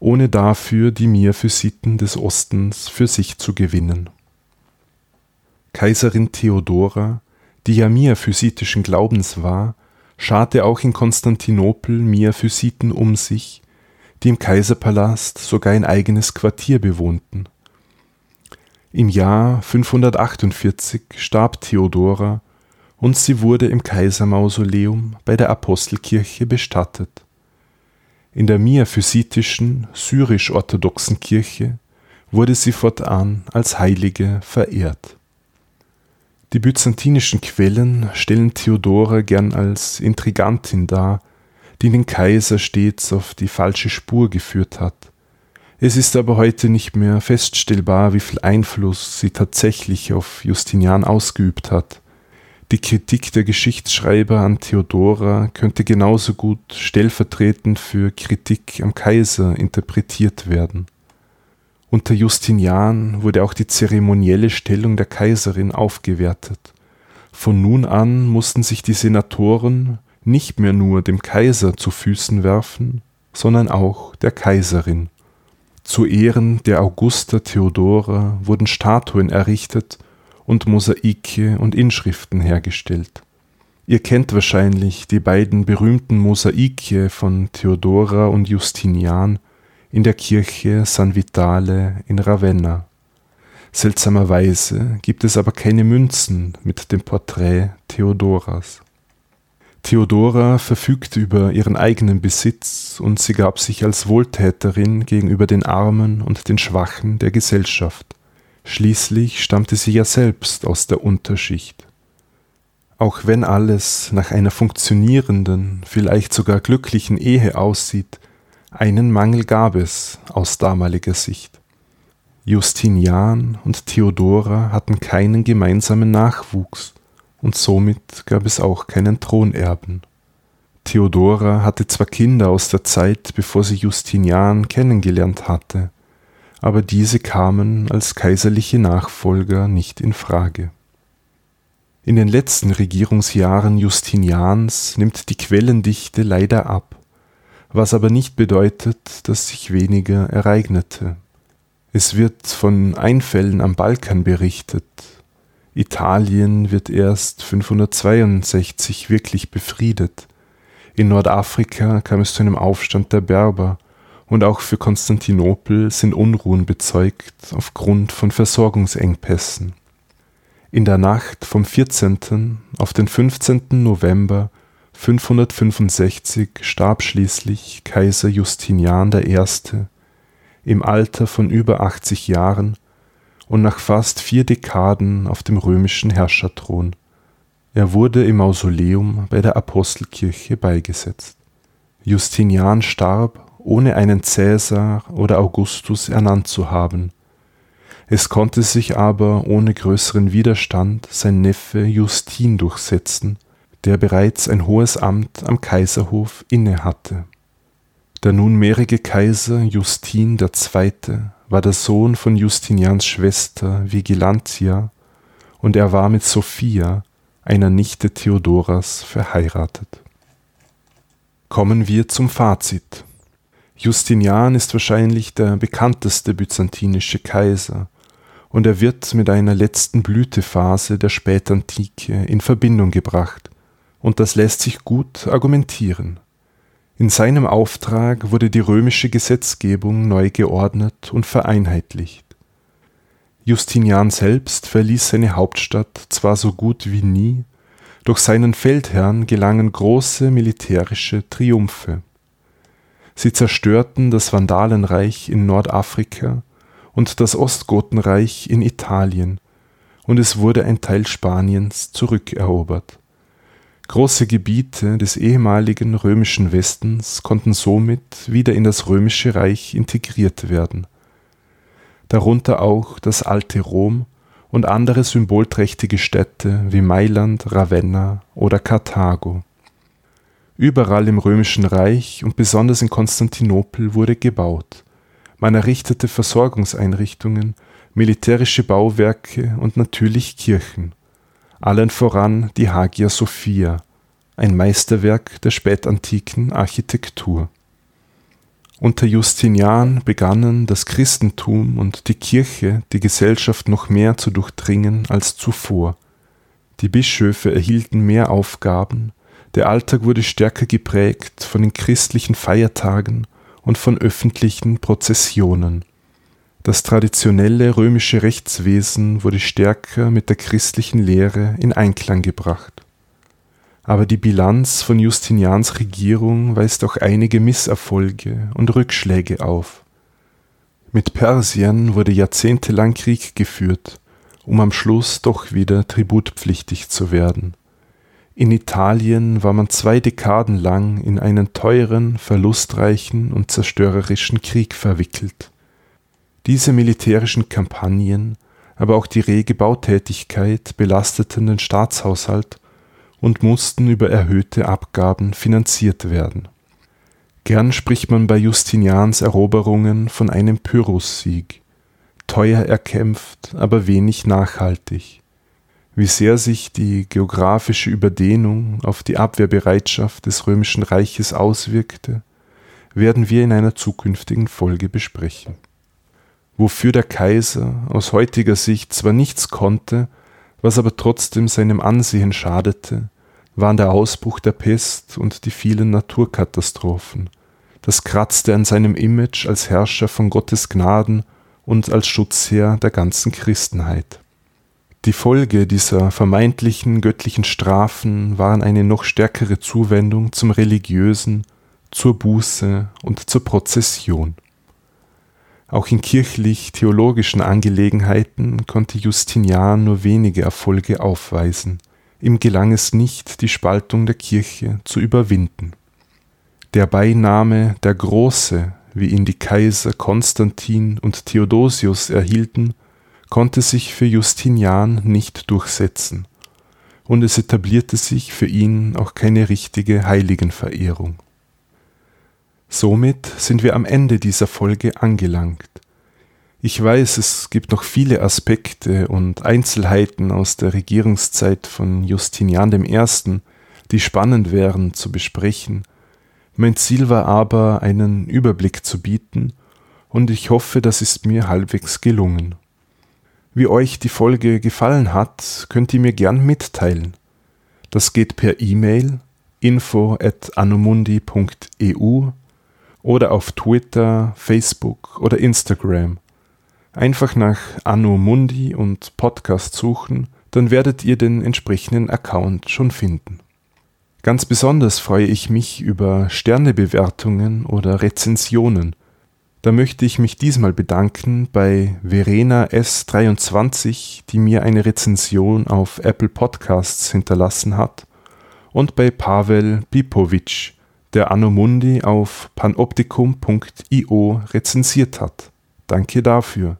ohne dafür die Miaphysiten des Ostens für sich zu gewinnen. Kaiserin Theodora, die ja miaphysitischen Glaubens war, scharte auch in Konstantinopel Miaphysiten um sich, die im Kaiserpalast sogar ein eigenes Quartier bewohnten. Im Jahr 548 starb Theodora und sie wurde im Kaisermausoleum bei der Apostelkirche bestattet. In der miaphysitischen syrisch-orthodoxen Kirche wurde sie fortan als Heilige verehrt. Die byzantinischen Quellen stellen Theodora gern als Intrigantin dar, die den Kaiser stets auf die falsche Spur geführt hat. Es ist aber heute nicht mehr feststellbar, wie viel Einfluss sie tatsächlich auf Justinian ausgeübt hat. Die Kritik der Geschichtsschreiber an Theodora könnte genauso gut stellvertretend für Kritik am Kaiser interpretiert werden. Unter Justinian wurde auch die zeremonielle Stellung der Kaiserin aufgewertet. Von nun an mussten sich die Senatoren nicht mehr nur dem Kaiser zu Füßen werfen, sondern auch der Kaiserin. Zu Ehren der Augusta Theodora wurden Statuen errichtet und Mosaike und Inschriften hergestellt. Ihr kennt wahrscheinlich die beiden berühmten Mosaike von Theodora und Justinian, in der Kirche San Vitale in Ravenna. Seltsamerweise gibt es aber keine Münzen mit dem Porträt Theodoras. Theodora verfügte über ihren eigenen Besitz und sie gab sich als Wohltäterin gegenüber den Armen und den Schwachen der Gesellschaft. Schließlich stammte sie ja selbst aus der Unterschicht. Auch wenn alles nach einer funktionierenden, vielleicht sogar glücklichen Ehe aussieht, einen Mangel gab es aus damaliger Sicht. Justinian und Theodora hatten keinen gemeinsamen Nachwuchs und somit gab es auch keinen Thronerben. Theodora hatte zwar Kinder aus der Zeit, bevor sie Justinian kennengelernt hatte, aber diese kamen als kaiserliche Nachfolger nicht in Frage. In den letzten Regierungsjahren Justinians nimmt die Quellendichte leider ab was aber nicht bedeutet, dass sich weniger ereignete. Es wird von Einfällen am Balkan berichtet. Italien wird erst 562 wirklich befriedet. In Nordafrika kam es zu einem Aufstand der Berber und auch für Konstantinopel sind Unruhen bezeugt aufgrund von Versorgungsengpässen. In der Nacht vom 14. auf den 15. November 565 starb schließlich Kaiser Justinian I. im Alter von über 80 Jahren und nach fast vier Dekaden auf dem römischen Herrscherthron. Er wurde im Mausoleum bei der Apostelkirche beigesetzt. Justinian starb, ohne einen Cäsar oder Augustus ernannt zu haben. Es konnte sich aber ohne größeren Widerstand sein Neffe Justin durchsetzen der bereits ein hohes Amt am Kaiserhof innehatte. Der nunmehrige Kaiser Justin II. war der Sohn von Justinians Schwester Vigilantia und er war mit Sophia, einer Nichte Theodoras, verheiratet. Kommen wir zum Fazit. Justinian ist wahrscheinlich der bekannteste byzantinische Kaiser und er wird mit einer letzten Blütephase der Spätantike in Verbindung gebracht, und das lässt sich gut argumentieren. In seinem Auftrag wurde die römische Gesetzgebung neu geordnet und vereinheitlicht. Justinian selbst verließ seine Hauptstadt zwar so gut wie nie, doch seinen Feldherren gelangen große militärische Triumphe. Sie zerstörten das Vandalenreich in Nordafrika und das Ostgotenreich in Italien, und es wurde ein Teil Spaniens zurückerobert. Große Gebiete des ehemaligen römischen Westens konnten somit wieder in das römische Reich integriert werden, darunter auch das alte Rom und andere symbolträchtige Städte wie Mailand, Ravenna oder Karthago. Überall im römischen Reich und besonders in Konstantinopel wurde gebaut. Man errichtete Versorgungseinrichtungen, militärische Bauwerke und natürlich Kirchen. Allen voran die Hagia Sophia, ein Meisterwerk der spätantiken Architektur. Unter Justinian begannen das Christentum und die Kirche die Gesellschaft noch mehr zu durchdringen als zuvor. Die Bischöfe erhielten mehr Aufgaben, der Alltag wurde stärker geprägt von den christlichen Feiertagen und von öffentlichen Prozessionen. Das traditionelle römische Rechtswesen wurde stärker mit der christlichen Lehre in Einklang gebracht. Aber die Bilanz von Justinians Regierung weist auch einige Misserfolge und Rückschläge auf. Mit Persien wurde jahrzehntelang Krieg geführt, um am Schluss doch wieder tributpflichtig zu werden. In Italien war man zwei Dekaden lang in einen teuren, verlustreichen und zerstörerischen Krieg verwickelt. Diese militärischen Kampagnen, aber auch die rege Bautätigkeit belasteten den Staatshaushalt und mussten über erhöhte Abgaben finanziert werden. Gern spricht man bei Justinians Eroberungen von einem Pyrrhussieg, teuer erkämpft, aber wenig nachhaltig wie sehr sich die geografische Überdehnung auf die Abwehrbereitschaft des römischen Reiches auswirkte, werden wir in einer zukünftigen Folge besprechen. Wofür der Kaiser aus heutiger Sicht zwar nichts konnte, was aber trotzdem seinem Ansehen schadete, waren der Ausbruch der Pest und die vielen Naturkatastrophen. Das kratzte an seinem Image als Herrscher von Gottes Gnaden und als Schutzherr der ganzen Christenheit. Die Folge dieser vermeintlichen göttlichen Strafen waren eine noch stärkere Zuwendung zum Religiösen, zur Buße und zur Prozession. Auch in kirchlich-theologischen Angelegenheiten konnte Justinian nur wenige Erfolge aufweisen. Ihm gelang es nicht, die Spaltung der Kirche zu überwinden. Der Beiname der Große, wie ihn die Kaiser Konstantin und Theodosius erhielten, konnte sich für Justinian nicht durchsetzen, und es etablierte sich für ihn auch keine richtige Heiligenverehrung. Somit sind wir am Ende dieser Folge angelangt. Ich weiß, es gibt noch viele Aspekte und Einzelheiten aus der Regierungszeit von Justinian I., die spannend wären zu besprechen. Mein Ziel war aber, einen Überblick zu bieten, und ich hoffe, das ist mir halbwegs gelungen. Wie euch die Folge gefallen hat, könnt ihr mir gern mitteilen. Das geht per E-Mail info at anomundi.eu oder auf Twitter, Facebook oder Instagram. Einfach nach Anomundi und Podcast suchen, dann werdet ihr den entsprechenden Account schon finden. Ganz besonders freue ich mich über Sternebewertungen oder Rezensionen. Da möchte ich mich diesmal bedanken bei Verena S23, die mir eine Rezension auf Apple Podcasts hinterlassen hat, und bei Pavel Pipovic, der Anomundi auf panoptikum.io rezensiert hat. Danke dafür.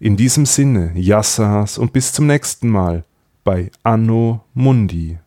In diesem Sinne, Yassas und bis zum nächsten Mal bei Anno Mundi.